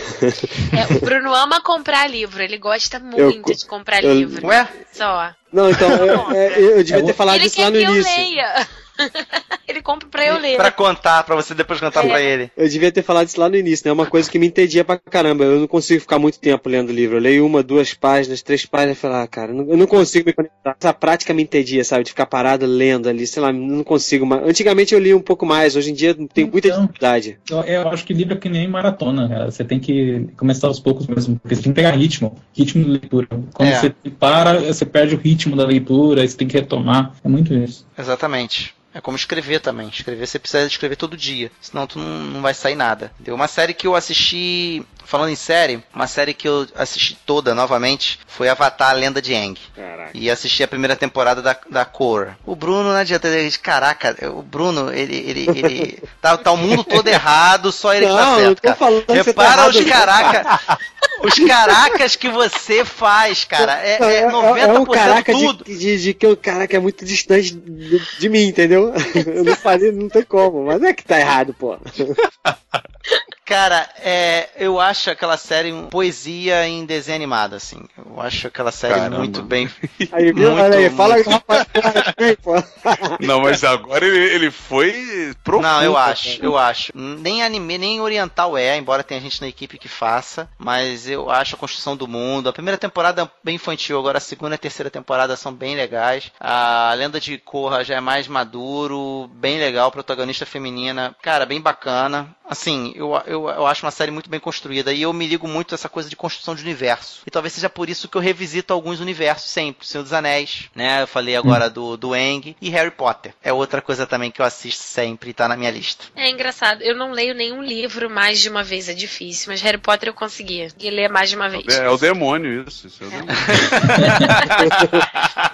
É, o Bruno ama comprar livro, ele gosta Eu muito co- de comprar eu- livro. Ué? Só. Não, então, eu, é, eu devia ter falado ele isso lá no que eu início. leia. ele compra pra eu ler. Pra contar, pra você depois contar pra ele. Eu devia ter falado isso lá no início, né? É uma coisa que me entendia pra caramba. Eu não consigo ficar muito tempo lendo livro. Eu leio uma, duas páginas, três páginas e falo, ah, cara, eu não- consigo me conectar. Essa prática me entendia, sabe? De ficar parado lendo ali, sei lá, não consigo mais. Antigamente eu lia um pouco mais, hoje em dia tenho muita dificuldade. Eu, eu acho que livro é que nem maratona, cara. Você tem que começar aos poucos mesmo, porque você tem que pegar ritmo, ritmo de leitura. Quando É. você para, você perde o ritmo da leitura, aí você tem que retomar. É muito isso. Exatamente. É como escrever também. Escrever você precisa escrever todo dia. Senão tu não, não vai sair nada. Deu uma série que eu assisti. Falando em série, uma série que eu assisti toda novamente foi Avatar a Lenda de Aang. Caraca. E assisti a primeira temporada da, da Korra. O Bruno, não adianta. Ele, caraca, o Bruno, ele. ele, ele tá, tá o mundo todo errado, só ele que tá Não, certo. eu tô cara. tá Repara errado, os não. caraca. Os caracas que você faz, cara. É, é 90% é um caraca de, tudo. de, de que o caraca é muito distante de, de mim, entendeu? Eu não falei, não tem como, mas não é que tá errado, pô. Cara, é, eu acho aquela série poesia em desenho animado, assim. Eu acho aquela série Caramba. muito bem. Aí, viu? muito, Olha aí, fala aí, muito- rapaz. Não, mas agora ele, ele foi profundo. Não, eu acho, eu acho. Nem anime, nem oriental é, embora tenha gente na equipe que faça, mas eu acho a construção do mundo. A primeira temporada é bem infantil, agora a segunda e a terceira temporada são bem legais. A Lenda de Korra já é mais maduro, bem legal, protagonista feminina, cara, bem bacana. Assim, eu, eu, eu acho uma série muito bem construída e eu me ligo muito a essa coisa de construção de universo. E talvez seja por isso que eu revisito alguns universos sempre. Senhor dos Anéis, né? Eu falei agora do, do Eng e Harry Potter. É outra coisa também que eu assisto sempre e tá na minha lista. É engraçado, eu não leio nenhum livro mais de uma vez, é difícil, mas Harry Potter eu conseguia. E ler mais de uma vez. É, é o demônio isso. isso é o demônio.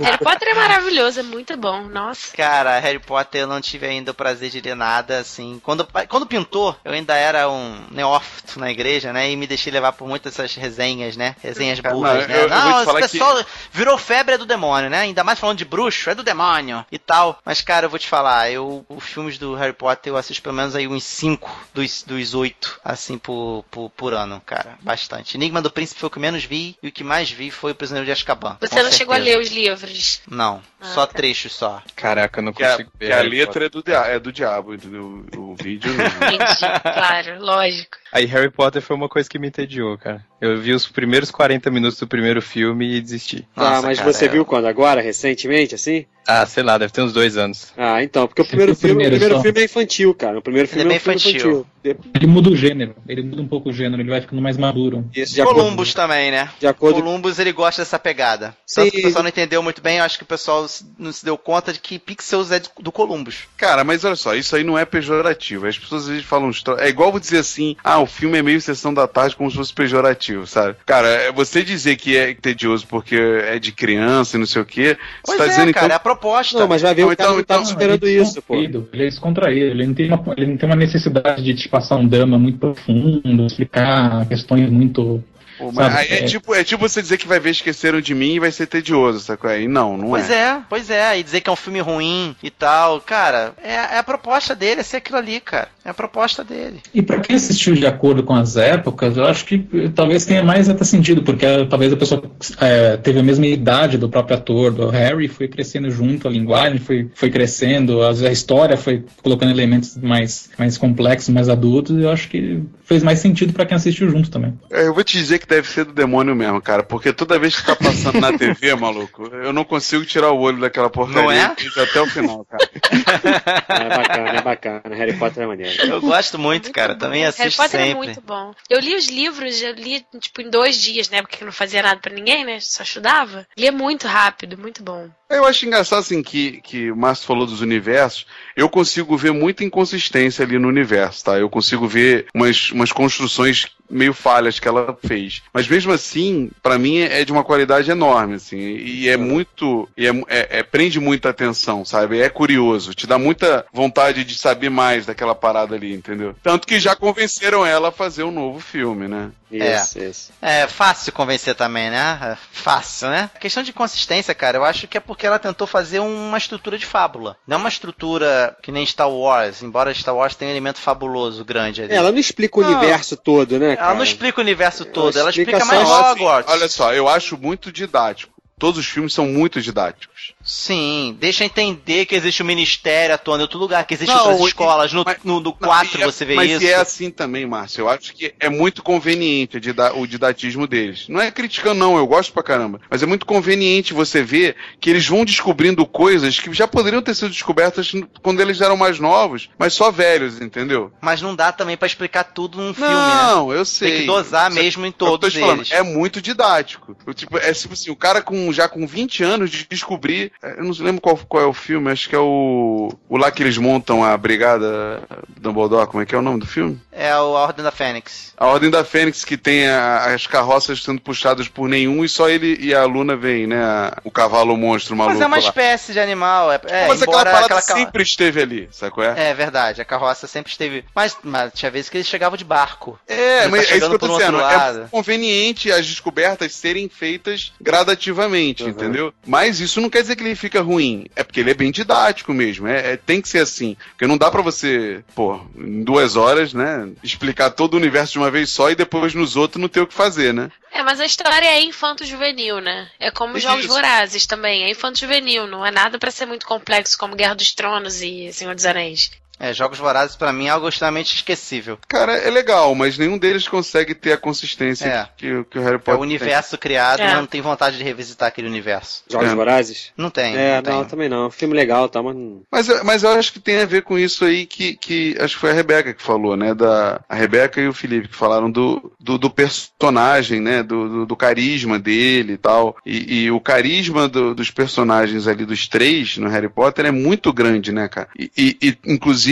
Harry Potter é maravilhoso, é muito bom, nossa. Cara, Harry Potter eu não tive ainda o prazer de ler nada, assim. Quando, quando pintou, eu ainda era um neófito na igreja, né? E me deixei levar por muitas essas resenhas, né? Resenhas Cara, burras, né? eu- eu não, esse falar que- pessoal virou febre é do demônio, né? Ainda mais falando de bruxo, é do demônio e tal. Mas, cara, eu vou te falar, eu, os filmes do Harry Potter eu assisto pelo menos aí uns 5 dos, dos 8, assim, por, por, por ano, cara. Bastante. Enigma do Príncipe foi o que menos vi, e o que mais vi foi o Prisioneiro de Azkaban. Você não chegou a certeza. ler os livros? Não, Ah, só tá. trechos só. Caraca, eu não Que a, consigo ver. que a letra é do, dia- é do diabo, entendeu? O, vídeo não. Entendi, claro, lógico. УАЗик Aí Harry Potter foi uma coisa que me entediou, cara. Eu vi os primeiros 40 minutos do primeiro filme e desisti. Nossa, mas cara, você é- viu quando? Agora, recentemente, assim? Ah, sei lá, deve ter uns dois anos. Ah, então, porque o primeiro viu o filme, o primeiro primeiro só? filme é infantil, cara. O primeiro Ele filme é bem um filme infantil. De- Ele muda o gênero, ele muda um pouco o gênero, ele vai ficando mais maduro. Isso, de acordo, Columbus também, né? de acordo Columbus ele gosta dessa pegada. Sim. Tanto que o pessoal não entendeu muito bem, eu acho que o pessoal não se deu conta de que Pixels é do Columbus. Cara, mas olha só, isso aí não é pejorativo. As pessoas às vezes falam. É igual vou dizer assim: ah, o filme é meio sessão da tarde como se fosse pejorativo, sabe? Cara, é você dizer que é tedioso porque é de criança e não sei o quê. Você Pois tá é, dizendo cara, é então. a proposta. Não, mas vai ver, Então, o cara então, não então, esperando ele é isso, pô. descontraído, Ele é descontraído, ele não, tem uma, ele não tem uma necessidade de te passar um drama muito profundo, explicar questões muito. Pô, sabe, é, é- tipo, é tipo você dizer que vai ver Esqueceram de Mim e vai ser tedioso, sacou? Aí não, não Pois é. é, pois é, e dizer que é um filme ruim e tal, cara, é, é a proposta dele, é ser aquilo ali, cara. É a proposta dele. E pra quem assistiu de acordo com as épocas, eu acho que eh, talvez tenha mais até sentido, porque eh, talvez a pessoa eh, teve a mesma idade do próprio ator, do Harry, foi crescendo junto, a linguagem foi, foi crescendo, as- a história foi colocando elementos mais, mais complexos, mais adultos, e eu acho que fez mais sentido pra quem assistiu junto também. É, Eu vou te dizer que deve ser do demônio mesmo, cara, porque toda vez que tá passando na TV, maluco, eu não consigo tirar o olho daquela porcaria Não é? até o final, cara. É bacana, é bacana. Harry Potter é maneiro. Eu gosto muito, cara, também Harry assisto Potter é sempre. muito bom. Eu li os livros, eu li tipo em dois dias, né? Porque eu não fazia nada pra ninguém, né? Só estudava. Lia muito rápido, muito bom. Eu acho engraçado assim que, que o Márcio falou dos universos. Eu consigo ver muita inconsistência ali no universo, tá? Eu consigo ver umas, umas construções meio falhas que ela fez. Mas mesmo assim, pra mim é de uma qualidade enorme, assim. E é muito. E é, é- é- prende muita atenção, sabe? É curioso. Te dá muita vontade de saber mais daquela parada ali, entendeu? Tanto que já convenceram ela a fazer um novo filme, né? Isso, isso. É fácil convencer também, né? É Fácil, né? Questão de consistência, cara, eu acho que é porque ela tentou fazer uma estrutura de fábula. Não uma estrutura que nem Star Wars, embora Star Wars tenha um elemento fabuloso grande ali. É, ela não explica o Não. universo todo, né, Ela cara? não explica o universo todo, ela explica explica, só mais Então, assim, Hogwarts. olha só, eu acho muito didático. Todos os filmes são muito didáticos. Sim, deixa entender que existe um ministério atuando em outro lugar, que existem Não, outras escolas. No, no, no 4 e é- você vê mas isso. é assim também, Márcio. Eu acho que é muito conveniente o didatismo deles. Não é criticando, não, eu gosto pra caramba. Mas é muito conveniente você ver que eles vão descobrindo coisas que já poderiam ter sido descobertas quando eles eram mais novos, mas só velhos, entendeu? Mas não dá também pra explicar tudo num filme, né? Não, eu sei. Tem que dosar Mas é- mesmo em o que eu tô todos te falando, eles. É muito didático. Eu, tipo, é tipo assim, o cara com, já com 20 anos de descobrir. É, Eu não lembro qual, qual é o filme, acho que é o. O lá que eles montam a brigada Dumbledore, como é que é o nome do filme? É a Ordem da Fênix. A Ordem da Fênix, que tem a- as carroças sendo puxadas por nenhum e só ele e a Luna vem, né? a- o cavalo monstro maluco. Mas é uma lá. espécie de animal. É, é, Mas aquela parada aquela sempre esteve ali, sabe qual é? É verdade, a carroça sempre esteve. Mas, mas tinha vezes que eles chegavam de barco. É, mas tá é isso que eu tô um dizendo. É conveniente as descobertas serem feitas gradativamente, entendeu? Mas isso não quer dizer que ele fica ruim. É porque ele é bem didático mesmo. É, é- tem que ser assim. Porque não dá pra você, pô, em duas horas, né, explicar todo o universo de uma vez só e depois nos outros não ter o que fazer, né? É, mas a história é infanto-juvenil, né? É como os Isso. Jogos Vorazes também, é infanto-juvenil, não é nada pra ser muito complexo como Guerra dos Tronos e Senhor dos Anéis. É, Jogos Vorazes pra mim é algo extremamente esquecível. Cara, é legal, mas nenhum deles consegue ter a consistência É. que, que o Harry É Potter o universo criado, É. mas não tem vontade de revisitar aquele universo. Jogos É. Vorazes? Não tem. É, não tem. não, também não. Filme legal, tá, mas não... Mas, eu- mas eu acho que tem a ver com isso aí que, que acho que foi a Rebeca que falou, né? Da, a Rebeca e o Felipe que falaram do, do, do personagem, né? Do, do, do carisma dele e tal. E, e o carisma do- dos personagens ali dos três no Harry Potter é muito grande, né, cara? E, e- e, inclusive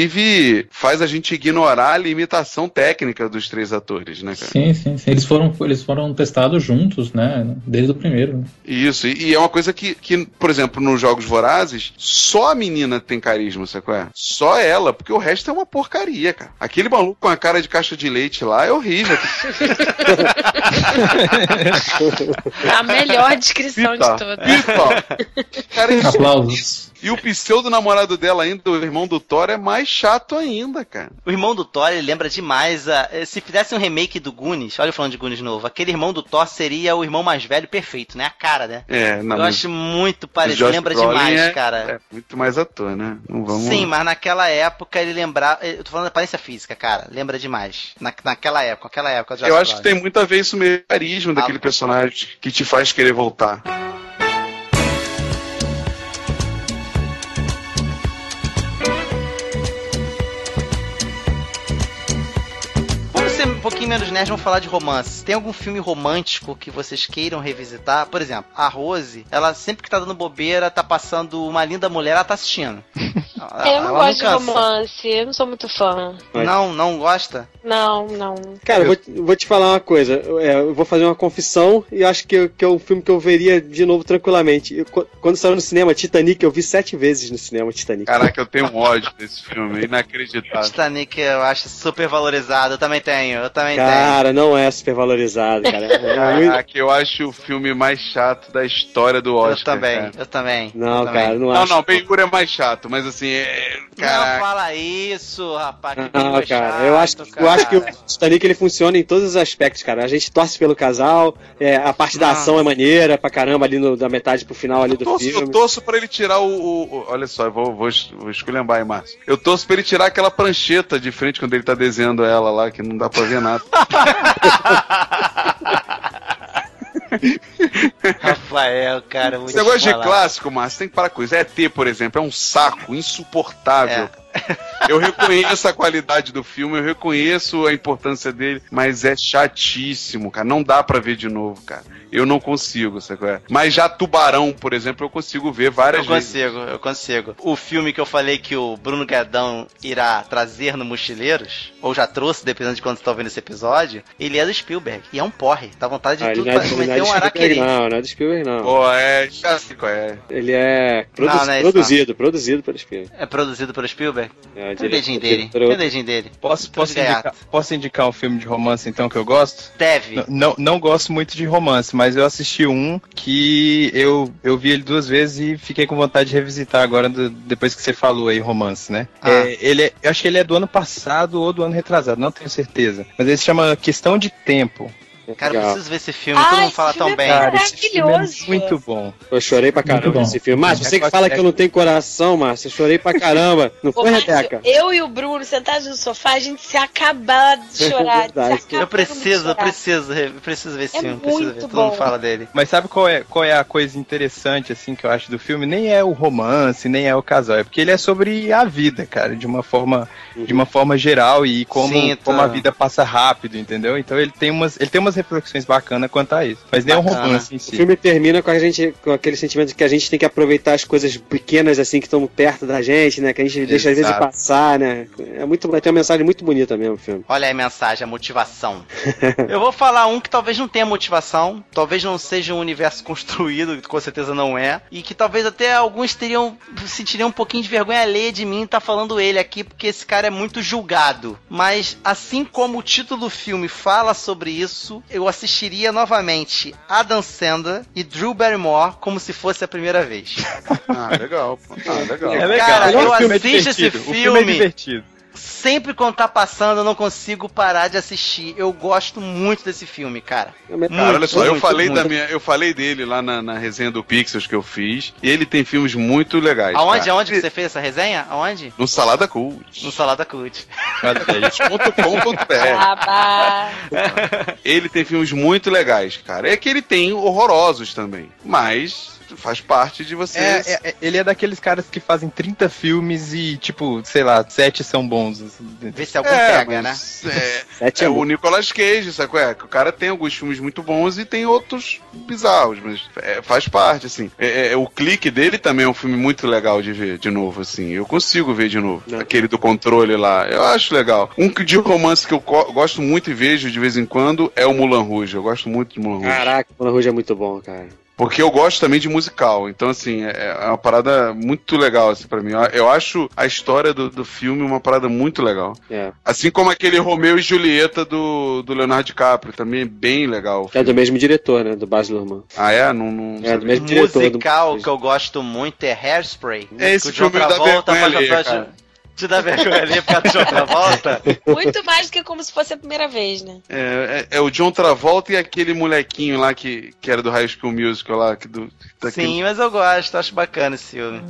faz a gente ignorar a limitação técnica dos três atores, né, cara? Sim, sim, sim. Eles foram, eles foram testados juntos, né? Desde o primeiro. né? Isso, e, e é uma coisa que, que, por exemplo, nos Jogos Vorazes, só a menina tem carisma, sabe qual é? Só ela, porque o resto é uma porcaria, cara. Aquele maluco com a cara de caixa de leite lá é horrível. A melhor descrição Pipa, de todas. pipa. Cara, Aplausos. E o pseudo namorado dela ainda, o irmão do Thor, é mais chato ainda, cara. O irmão do Thor, ele lembra demais a. eh, Se fizesse um remake do Goonies, olha eu falando de Goonies novo, aquele irmão do Thor seria o irmão mais velho perfeito, né? A cara, né? É, não, eu acho muito parecido, lembra Brolin demais, é- cara. É muito mais ator, né? Não vamos... Sim, mas naquela época ele lembrava. Eu tô falando da aparência física, cara. Lembra demais. Na, naquela época, aquela época. Eu acho que Brolin. tem muito a ver isso mesmo, carisma daquele Ah, personagem que te faz querer voltar. Pouquinho menos nerd, vamos falar de romance. Tem algum filme romântico que vocês queiram revisitar? Por exemplo, a Rose, ela sempre que tá dando bobeira, tá passando uma linda mulher, ela tá assistindo. Ela- Eu não gosto de cansa. romance, eu não sou muito fã. Não, não gosta? Não, não. Cara, eu vou, vou te falar uma coisa. Eu, é, eu vou fazer uma confissão e acho que, que é um filme que eu veria de novo tranquilamente. Eu, qu- quando saiu no cinema, Titanic, eu vi sete vezes no cinema Titanic. Caraca, eu tenho um ódio desse filme, é inacreditável. Titanic eu acho super valorizado, eu também tenho, eu também tenho. Cara, não é super valorizado, cara. É Caraca, eu acho o filme mais chato da história do Oscar. Eu também, cara. eu também. Não, eu também. cara, não Não, acho. não, Ben-Hur é mais chato, mas assim, é... Não fala isso, rapaz. que Não, filme cara, eu acho, chato, eu acho que o cara. Titanic ele funciona em todos os aspectos, cara. A gente torce pelo casal, é, a parte da Não. ação é maneira pra caramba ali no- da metade pro final ali Eu do torço, eu filme. torço pra ele tirar o, o- o- Olha só, eu vou, vou, vou esculhambar aí, Márcio. Eu torço pra ele tirar aquela prancheta de frente quando ele tá desenhando ela lá, que não dá pra ver nada. Rafael, cara, muito Esse negócio de clássico, Márcio, tem que parar com isso. ET, por exemplo, é um saco insuportável. É. Eu reconheço a qualidade do filme, eu reconheço a importância dele, mas é chatíssimo, cara. Não dá pra ver de novo, cara. Eu não consigo, sabe qual é? Mas já Tubarão, por exemplo, eu consigo ver várias Eu vezes. consigo, eu consigo. O filme que eu falei que o Bruno Guedão irá trazer no Mochileiros, ou já trouxe, dependendo de quando você tá ouvindo esse episódio, ele é do Spielberg. E é um porre. Dá vontade de Ah, tudo não é, pra é um Spielberg, araquiri. não, não é do Spielberg, não. Pô, é, já sei qual é. Ele é, produ- Não, não é isso, produzido, produzido pelo Spielberg. É produzido pelo Spielberg? É, Tem o dedinho dele. Tem o dedinho dele. Posso, posso, indicar, posso indicar um filme de romance, então, que eu gosto? Deve. N- Não, não gosto muito de romance, mas eu assisti um que eu, eu vi ele duas vezes e fiquei com vontade de revisitar agora, do- depois que você falou aí, romance, né? Ah. É, ele é- eu acho que ele é do ano passado ou do ano retrasado, não tenho certeza. Mas ele se chama Questão de Tempo. Cara, eu preciso ver esse filme. Ah, Todo mundo esse fala tão é bem. Cara, esse filme é Maravilhoso. muito bom. Eu chorei pra caramba nesse filme. Márcio, você que fala que eu não tenho coração, Márcio, eu chorei pra caramba. Não foi, Rebeca? eu e o Bruno sentados no sofá, a gente se acabava de chorar. É acabava Eu preciso, eu chorar. preciso, eu preciso ver esse É filme. Preciso ver. Todo mundo bom. fala dele. Mas sabe qual é, qual é a coisa interessante, assim, que eu acho do filme? Nem é o romance, nem é o casal, é porque ele é sobre a vida, cara, de uma forma, de uma forma geral e como, Sim, tá. como a vida passa rápido, entendeu? Então ele tem umas, ele tem umas reflexões bacanas quanto a isso. Mas nem é um romance em O si. filme termina com a gente, com aquele sentimento de que a gente tem que aproveitar as coisas pequenas assim que estão perto da gente, né? Que a gente deixa às vezes Exato. passar, né? É muito, tem uma mensagem muito bonita mesmo o filme. Olha aí a mensagem, a motivação. eu vou falar um que talvez não tenha motivação, talvez não seja um universo construído, que com certeza não é, e que talvez até alguns teriam sentiriam um pouquinho de vergonha alheia de mim estar falando ele aqui, porque esse cara é muito julgado. Mas assim como o título do filme fala sobre isso, eu assistiria novamente Adam Sandler e Drew Barrymore como se fosse a primeira vez. Ah, legal. pô. Ah, legal. É legal. Cara, o eu filme é assisto esse divertido. O filme é filme. divertido. Sempre quando tá passando, eu não consigo parar de assistir. Eu gosto muito desse filme, cara. Cara, olha só, eu muito, falei muito. da minha, eu falei dele lá na, na resenha do Pixels que eu fiz, e ele tem filmes muito legais. Aonde, cara. aonde que você fez essa resenha? Aonde? No Salada Cult. No Salada Cult. Ele tem filmes muito legais, cara. É que ele tem horrorosos também, mas faz parte de você. É, é- é- ele é daqueles caras que fazem 30 filmes e, tipo, sei lá, 7 são bons. assim. Vê se algum É, pega, né? É, é é o. Nicolas Cage, sabe qual é? Que o cara tem alguns filmes muito bons e tem outros bizarros, mas é, faz parte, assim. É, é, o clique dele também é um filme muito legal de ver de novo, assim. Eu consigo ver de novo. É. Aquele do controle lá. Eu acho legal. Um de romance que eu gosto muito e vejo de vez em quando é o Mulan Rouge. Eu gosto muito de Mulan Rouge. Caraca, o Mulan Rouge é muito bom, cara. Porque eu gosto também de musical. Então, assim, é é uma parada muito legal, assim, pra mim. Eu- acho a história do, do filme uma parada muito legal. É. Assim como aquele Romeu e Julieta do, do Leonardo DiCaprio, também é bem legal. o É do mesmo diretor, né? Do Baz Luhrmann. Ah, é? Não, não É, do mesmo diretor. musical do... que eu gosto muito é Hairspray. É esse o filme da vergonha alheia, cara. Te dá vergonha ali por causa do John Travolta? Muito mais do que como se fosse a primeira vez, né? É, é- é o John Travolta e aquele molequinho lá que, que era do High School Musical lá. Que do, daquele- Sim, mas eu gosto, acho bacana esse filme.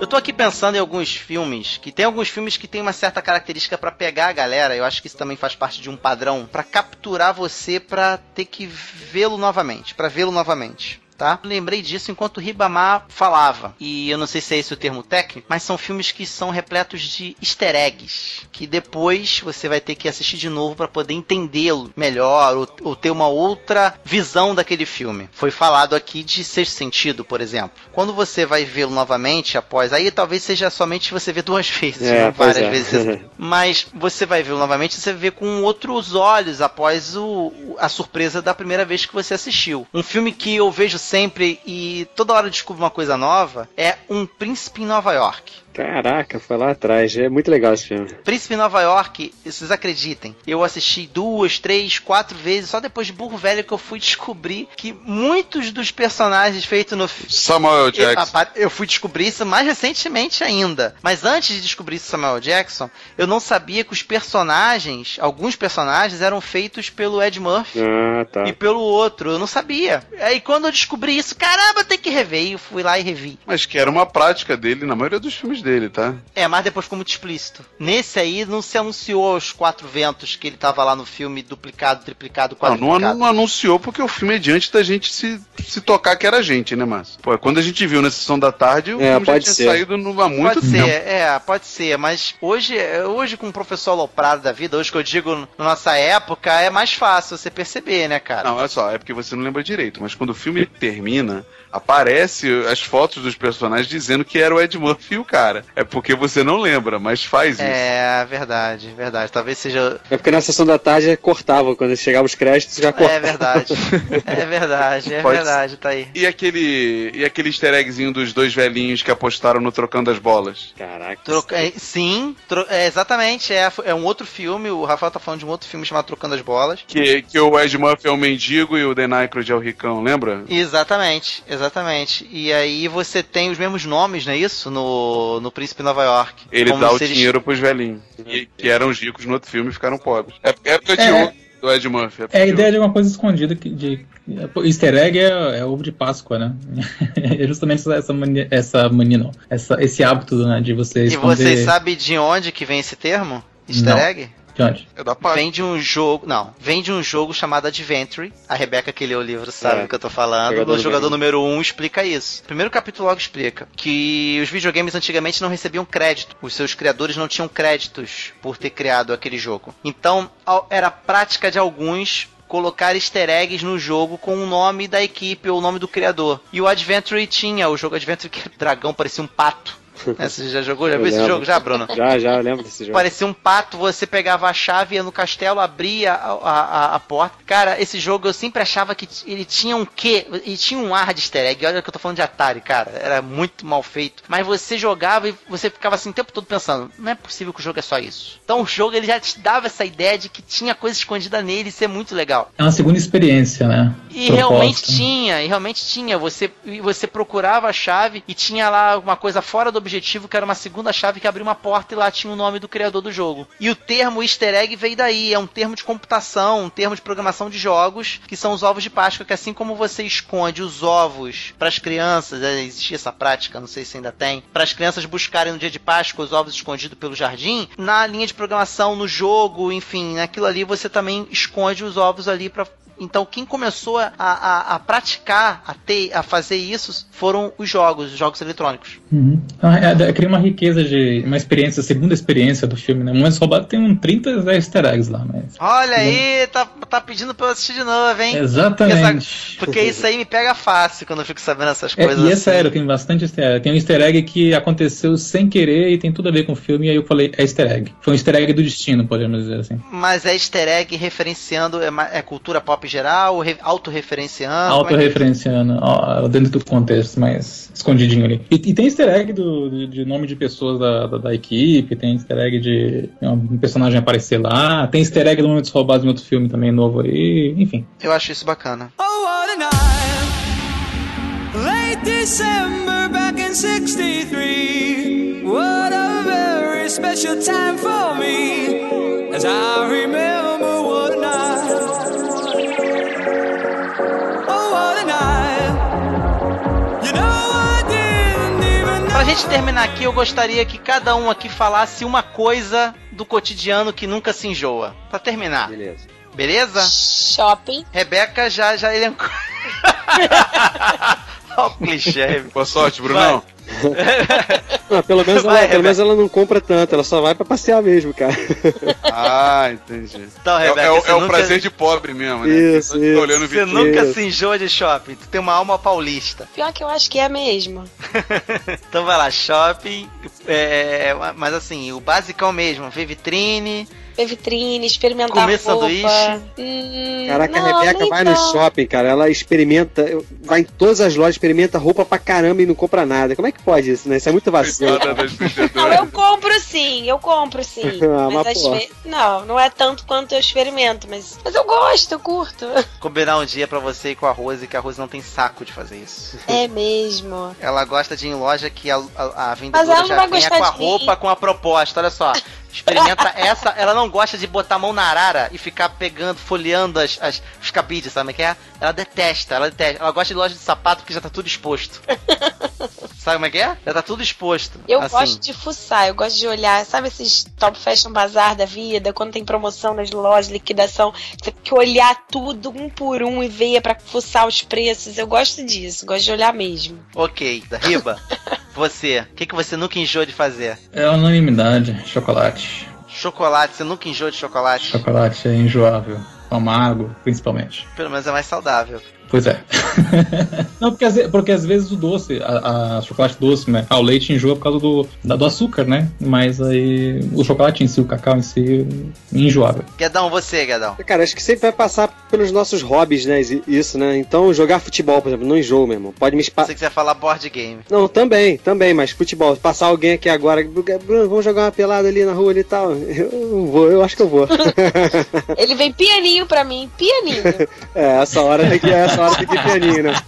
Eu tô aqui pensando em alguns filmes, que tem alguns filmes que tem uma certa característica pra pegar a galera, eu acho que isso também faz parte de um padrão, pra capturar você pra ter que vê-lo novamente, pra vê-lo novamente. Tá? Lembrei disso enquanto Ribamar falava. E eu não sei se é esse o termo técnico, mas são filmes que são repletos de easter eggs. Que depois você vai ter que assistir de novo pra poder entendê-lo melhor ou, ou ter uma outra visão daquele filme. Foi falado aqui de Sexto Sentido, por exemplo. Quando você vai vê-lo novamente após, aí talvez seja somente você ver duas vezes, É, pois várias é. vezes. Mas você vai vê-lo novamente, você vê com outros olhos após o, a surpresa da primeira vez que você assistiu. Um filme que eu vejo sempre e toda hora descubro uma coisa nova é Um Príncipe em Nova York. Caraca, foi lá atrás. É muito legal esse filme. Príncipe em Nova York, vocês acreditem, eu assisti duas, três, quatro vezes, só depois de burro velho que eu fui descobrir que muitos dos personagens feitos no filme. Samuel Jackson. eu fui descobrir isso mais recentemente ainda. Mas antes de descobrir isso Samuel Jackson, eu não sabia que os personagens, alguns personagens, eram feitos pelo Ed Murphy Ah, tá. e pelo outro. Eu não sabia. Aí quando eu descobri isso, caramba, tem que rever. E eu fui lá e revi. Mas que era uma prática dele na maioria dos filmes dele, tá? É, mas depois ficou muito explícito. Nesse aí não se anunciou os quatro ventos que ele tava lá no filme duplicado, triplicado, Não, não, quadruplicado. anu- não anunciou porque o filme é diante da gente se, se tocar que era a gente, né, Márcio? Pô, quando a gente viu na sessão da tarde, o É, filme já pode tinha ser. saído no, há muito pode tempo. ser, é, pode ser, mas hoje, hoje com o professor Loprado da vida, hoje que eu digo na nossa época, é mais fácil você perceber, né, cara? Não, olha só, é porque você não lembra direito, mas quando o filme termina, aparece as fotos dos personagens dizendo que era o Ed Murphy e o cara. É porque você não lembra, mas faz isso. É, verdade, verdade. Talvez seja. É porque na sessão da tarde cortava, quando chegava os créditos já cortava. É verdade. É verdade, é Pode verdade, tá aí. E aquele, e aquele easter eggzinho dos dois velhinhos que apostaram no Trocando as Bolas? Caraca. Troca- é, sim, tro- é, exatamente. É, é um outro filme. O Rafael tá falando de um outro filme chamado Trocando as Bolas. Que, que o Ed Murphy é o mendigo e o Dan Aykroyd é o ricão, lembra? Exatamente, exatamente. E aí você tem os mesmos nomes, não é isso? No, no Príncipe Nova York. Ele dá o se eles- dinheiro pros velhinhos. Que, que eram os ricos no outro filme e ficaram pobres. É é época de É. ouro do Ed Murphy. época É a de ideia de uma coisa escondida que de easter egg é, é ovo de Páscoa, né? É justamente essa- essa mania, essa mania não, essa, esse hábito né, de você E esconder. vocês sabem de onde que vem esse termo? Easter Não. egg? De onde? É da. Vem de um jogo. Não, vem de um jogo chamado Adventure. A Rebeca que leu o livro sabe É. do que eu tô falando. Jogador o jogador número número 1 um explica isso. O primeiro capítulo logo explica que os videogames antigamente não recebiam crédito. Os seus criadores não tinham créditos por ter criado aquele jogo. Então, era prática de alguns colocar easter eggs no jogo com o nome da equipe ou o nome do criador. E o Adventure tinha, o jogo Adventure que o dragão parecia um pato. Né, Você já jogou? Já Eu viu esse jogo já, Bruno? Já, já, eu lembro desse jogo. Parecia um pato, você pegava a chave, ia no castelo, abria a, a, a- porta. Cara, esse jogo eu sempre achava que ele tinha um quê? Ele tinha um ar de easter egg. Olha que eu tô falando de Atari, cara. Era muito mal feito. Mas você jogava e você ficava assim o tempo todo pensando: não é possível que o jogo é só isso. Então o jogo ele já te dava essa ideia de que tinha coisa escondida nele e isso é muito legal. É uma segunda experiência, né? E Proposta. realmente tinha, e realmente tinha. Você, e você procurava a chave e tinha lá uma coisa fora do objetivo, que era uma segunda chave que abria uma porta e lá tinha o nome do criador do jogo. E o termo easter egg veio daí, é um termo de computação, um termo de programação de jogos, que são os ovos de Páscoa, que assim como você esconde os ovos para as crianças, é, existia essa prática, não sei se ainda tem, para as crianças buscarem no dia de Páscoa os ovos escondidos pelo jardim, na linha de programação, no jogo, enfim, naquilo ali você também esconde os ovos ali para então, quem começou a, a, a praticar, a, ter, a fazer isso, foram os jogos, os jogos eletrônicos. Uhum. É, é, cria uma riqueza de uma experiência, segunda experiência do filme, né? Momentos roubados tem um 30 easter eggs lá, mas. Olha aí, tá, tá pedindo pra eu assistir de novo, hein? Exatamente. Porque, porque isso aí me pega fácil quando eu fico sabendo essas É, coisas. e é assim. sério, tem bastante easter egg. Tem um easter egg que aconteceu sem querer e tem tudo a ver com o filme, e aí eu falei, é easter egg. Foi um easter egg do destino, podemos dizer assim. Mas é easter egg referenciando, é, é cultura pop geral, re, autorreferenciando. como é que- Autorreferenciando ó, dentro do contexto, mas escondidinho ali. E, e tem easter egg do, de, de nome de pessoas da, da, da equipe, tem easter egg de um personagem aparecer lá, tem easter egg do Momentos Roubados em outro filme também novo aí, enfim. Eu acho isso bacana. Oh, what a night. Late December back in 63. What a very special time for me. As I gente terminar aqui, eu gostaria que cada um aqui falasse uma coisa do cotidiano que nunca se enjoa. Pra terminar. Beleza. Beleza? Shopping. Rebeca já, já elencou. Olha o clichê. Boa sorte, Brunão. Não, pelo menos, Vai, ela, pelo menos ela não compra tanto, ela só vai pra passear mesmo, cara. Ah, entendi. Então, É, Rebeca, é o- é o nunca- prazer de pobre mesmo, né? Isso, Você isso. olhando o Você nunca Isso. se enjoa de shopping. Tu tem uma alma paulista. Pior que eu acho que é mesmo. Então vai lá, shopping. é, mas assim, o basicão mesmo. Ver vitrine. Ver vitrine, experimentar Comer roupa. sanduíche. Hum, Caraca, não, a Rebeca vai no shopping, cara. Ela experimenta, vai em todas as lojas, experimenta roupa pra caramba e não compra nada. Como é que pode isso, né? Isso é muito vacilo. Não, eu compro sim, eu compro sim. Ah, mas ve- Não, não é tanto quanto eu experimento, mas, mas eu gosto, eu curto. Combinar um dia pra você ir com a Rose, que a Rose não tem saco de fazer isso. É mesmo. Ela gosta de ir em loja que a, a, a vendedora já venha gostar com a mim. roupa, com a proposta. Olha só. Experimenta essa. Ela não gosta de botar a mão na arara e ficar pegando, folheando as, as, os cabides, sabe o que é? Ela detesta, ela detesta. Ela gosta de loja de sapato porque já tá tudo exposto. sabe como é que é? Já tá tudo exposto. Eu assim. gosto de fuçar, eu gosto de olhar, sabe esses top fashion bazar da vida, quando tem promoção nas lojas, liquidação, você tem que olhar tudo um por um e ver pra fuçar os preços. Eu gosto disso, gosto de olhar mesmo. Ok, Riba, você, o que, que você nunca enjoou de fazer? É unanimidade, chocolate. Chocolate, você nunca enjoou de chocolate? Chocolate é enjoável. Amargo, principalmente. Pelo menos é mais saudável. Pois é. não, porque, às- porque às vezes o doce, a, a chocolate doce, né? Ah, o leite enjoa por causa do, da- do açúcar, né? Mas aí o chocolate em si, o cacau em si, enjoável. Guedão, você, Guedão. Cara, acho que sempre vai passar pelos nossos hobbies, né? Isso, né? Então, jogar futebol, por exemplo, não enjoo, meu irmão. Pode me Se espar. você quiser falar board game. Não, também, também, mas futebol. Passar alguém aqui agora, Bruno, vamos jogar uma pelada ali na rua ali e tal. Eu vou, eu acho que eu vou. Ele vem pianinho pra mim, pianinho. é, essa hora tem que, essa hora que ir pianinho, né?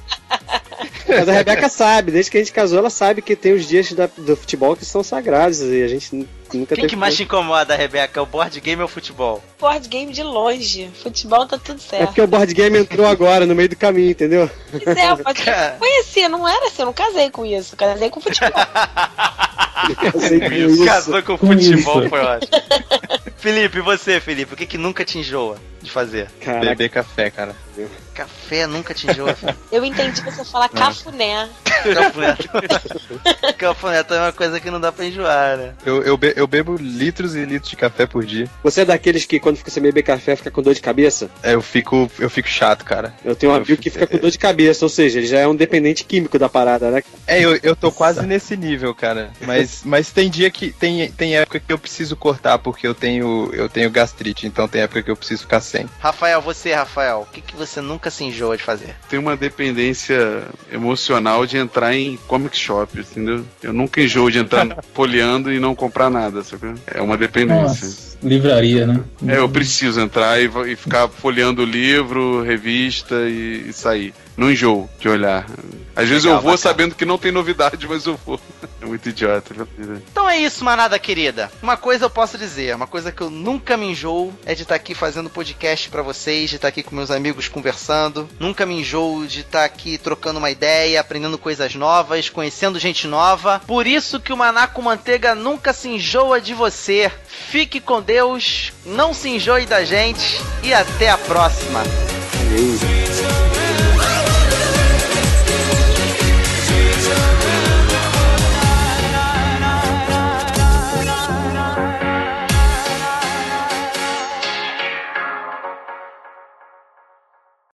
Mas a Rebeca sabe, desde que a gente casou, ela sabe que tem os dias da- do futebol que são sagrados e a gente nunca O que, mais te incomoda, Rebeca? O board game ou o futebol? Board game de longe. Futebol tá tudo É certo. porque o board game entrou agora, no meio do caminho, entendeu? Pois é, pode conhecer, não era assim, eu não casei com isso, casei com futebol. Casei com isso. Casou com, Com futebol, isso. foi ótimo. Felipe, e você, Felipe? O que, que nunca te enjoa de fazer? Caraca, Beber café, cara. Café nunca te enjoa, filho. Eu entendi você falar cafuné. Cafuneto. Cafuneto é uma coisa que não dá pra enjoar, né? Eu, eu, be- eu bebo litros e litros de café por dia. você é daqueles que quando você beber café fica com dor de cabeça? É, eu fico, eu fico chato, cara. Eu tenho um Eu amigo fico- que fica com dor de cabeça, ou seja, ele já é um dependente químico da parada, né? É, eu, eu tô quase nesse nível, cara. Mas, mas tem dia que. Tem, tem época que eu preciso cortar porque eu tenho, eu tenho gastrite, então tem época que eu preciso ficar sem. Rafael, você, Rafael, o que, que você nunca se enjoa de fazer? Tem uma dependência emocional de entrar em comic shop, entendeu? Eu nunca enjoo de entrar folheando e não comprar nada, sabe? É uma dependência. Nossa, livraria, né? É, eu preciso entrar e, e ficar folheando livro, revista e, e sair. Não enjoo de olhar. Às vezes Legal, eu vou bacana. sabendo que não tem novidade, mas eu vou. É muito idiota. Então é isso, manada querida. Uma coisa eu posso dizer, uma coisa que eu nunca me enjoo é de estar aqui fazendo podcast pra vocês, de estar aqui com meus amigos conversando. Nunca me enjoo de estar aqui trocando uma ideia, aprendendo coisas novas, conhecendo gente nova. Por isso que o Maná com Manteiga nunca se enjoa de você. Fique com Deus, não se enjoe da gente e até a próxima. Valeu.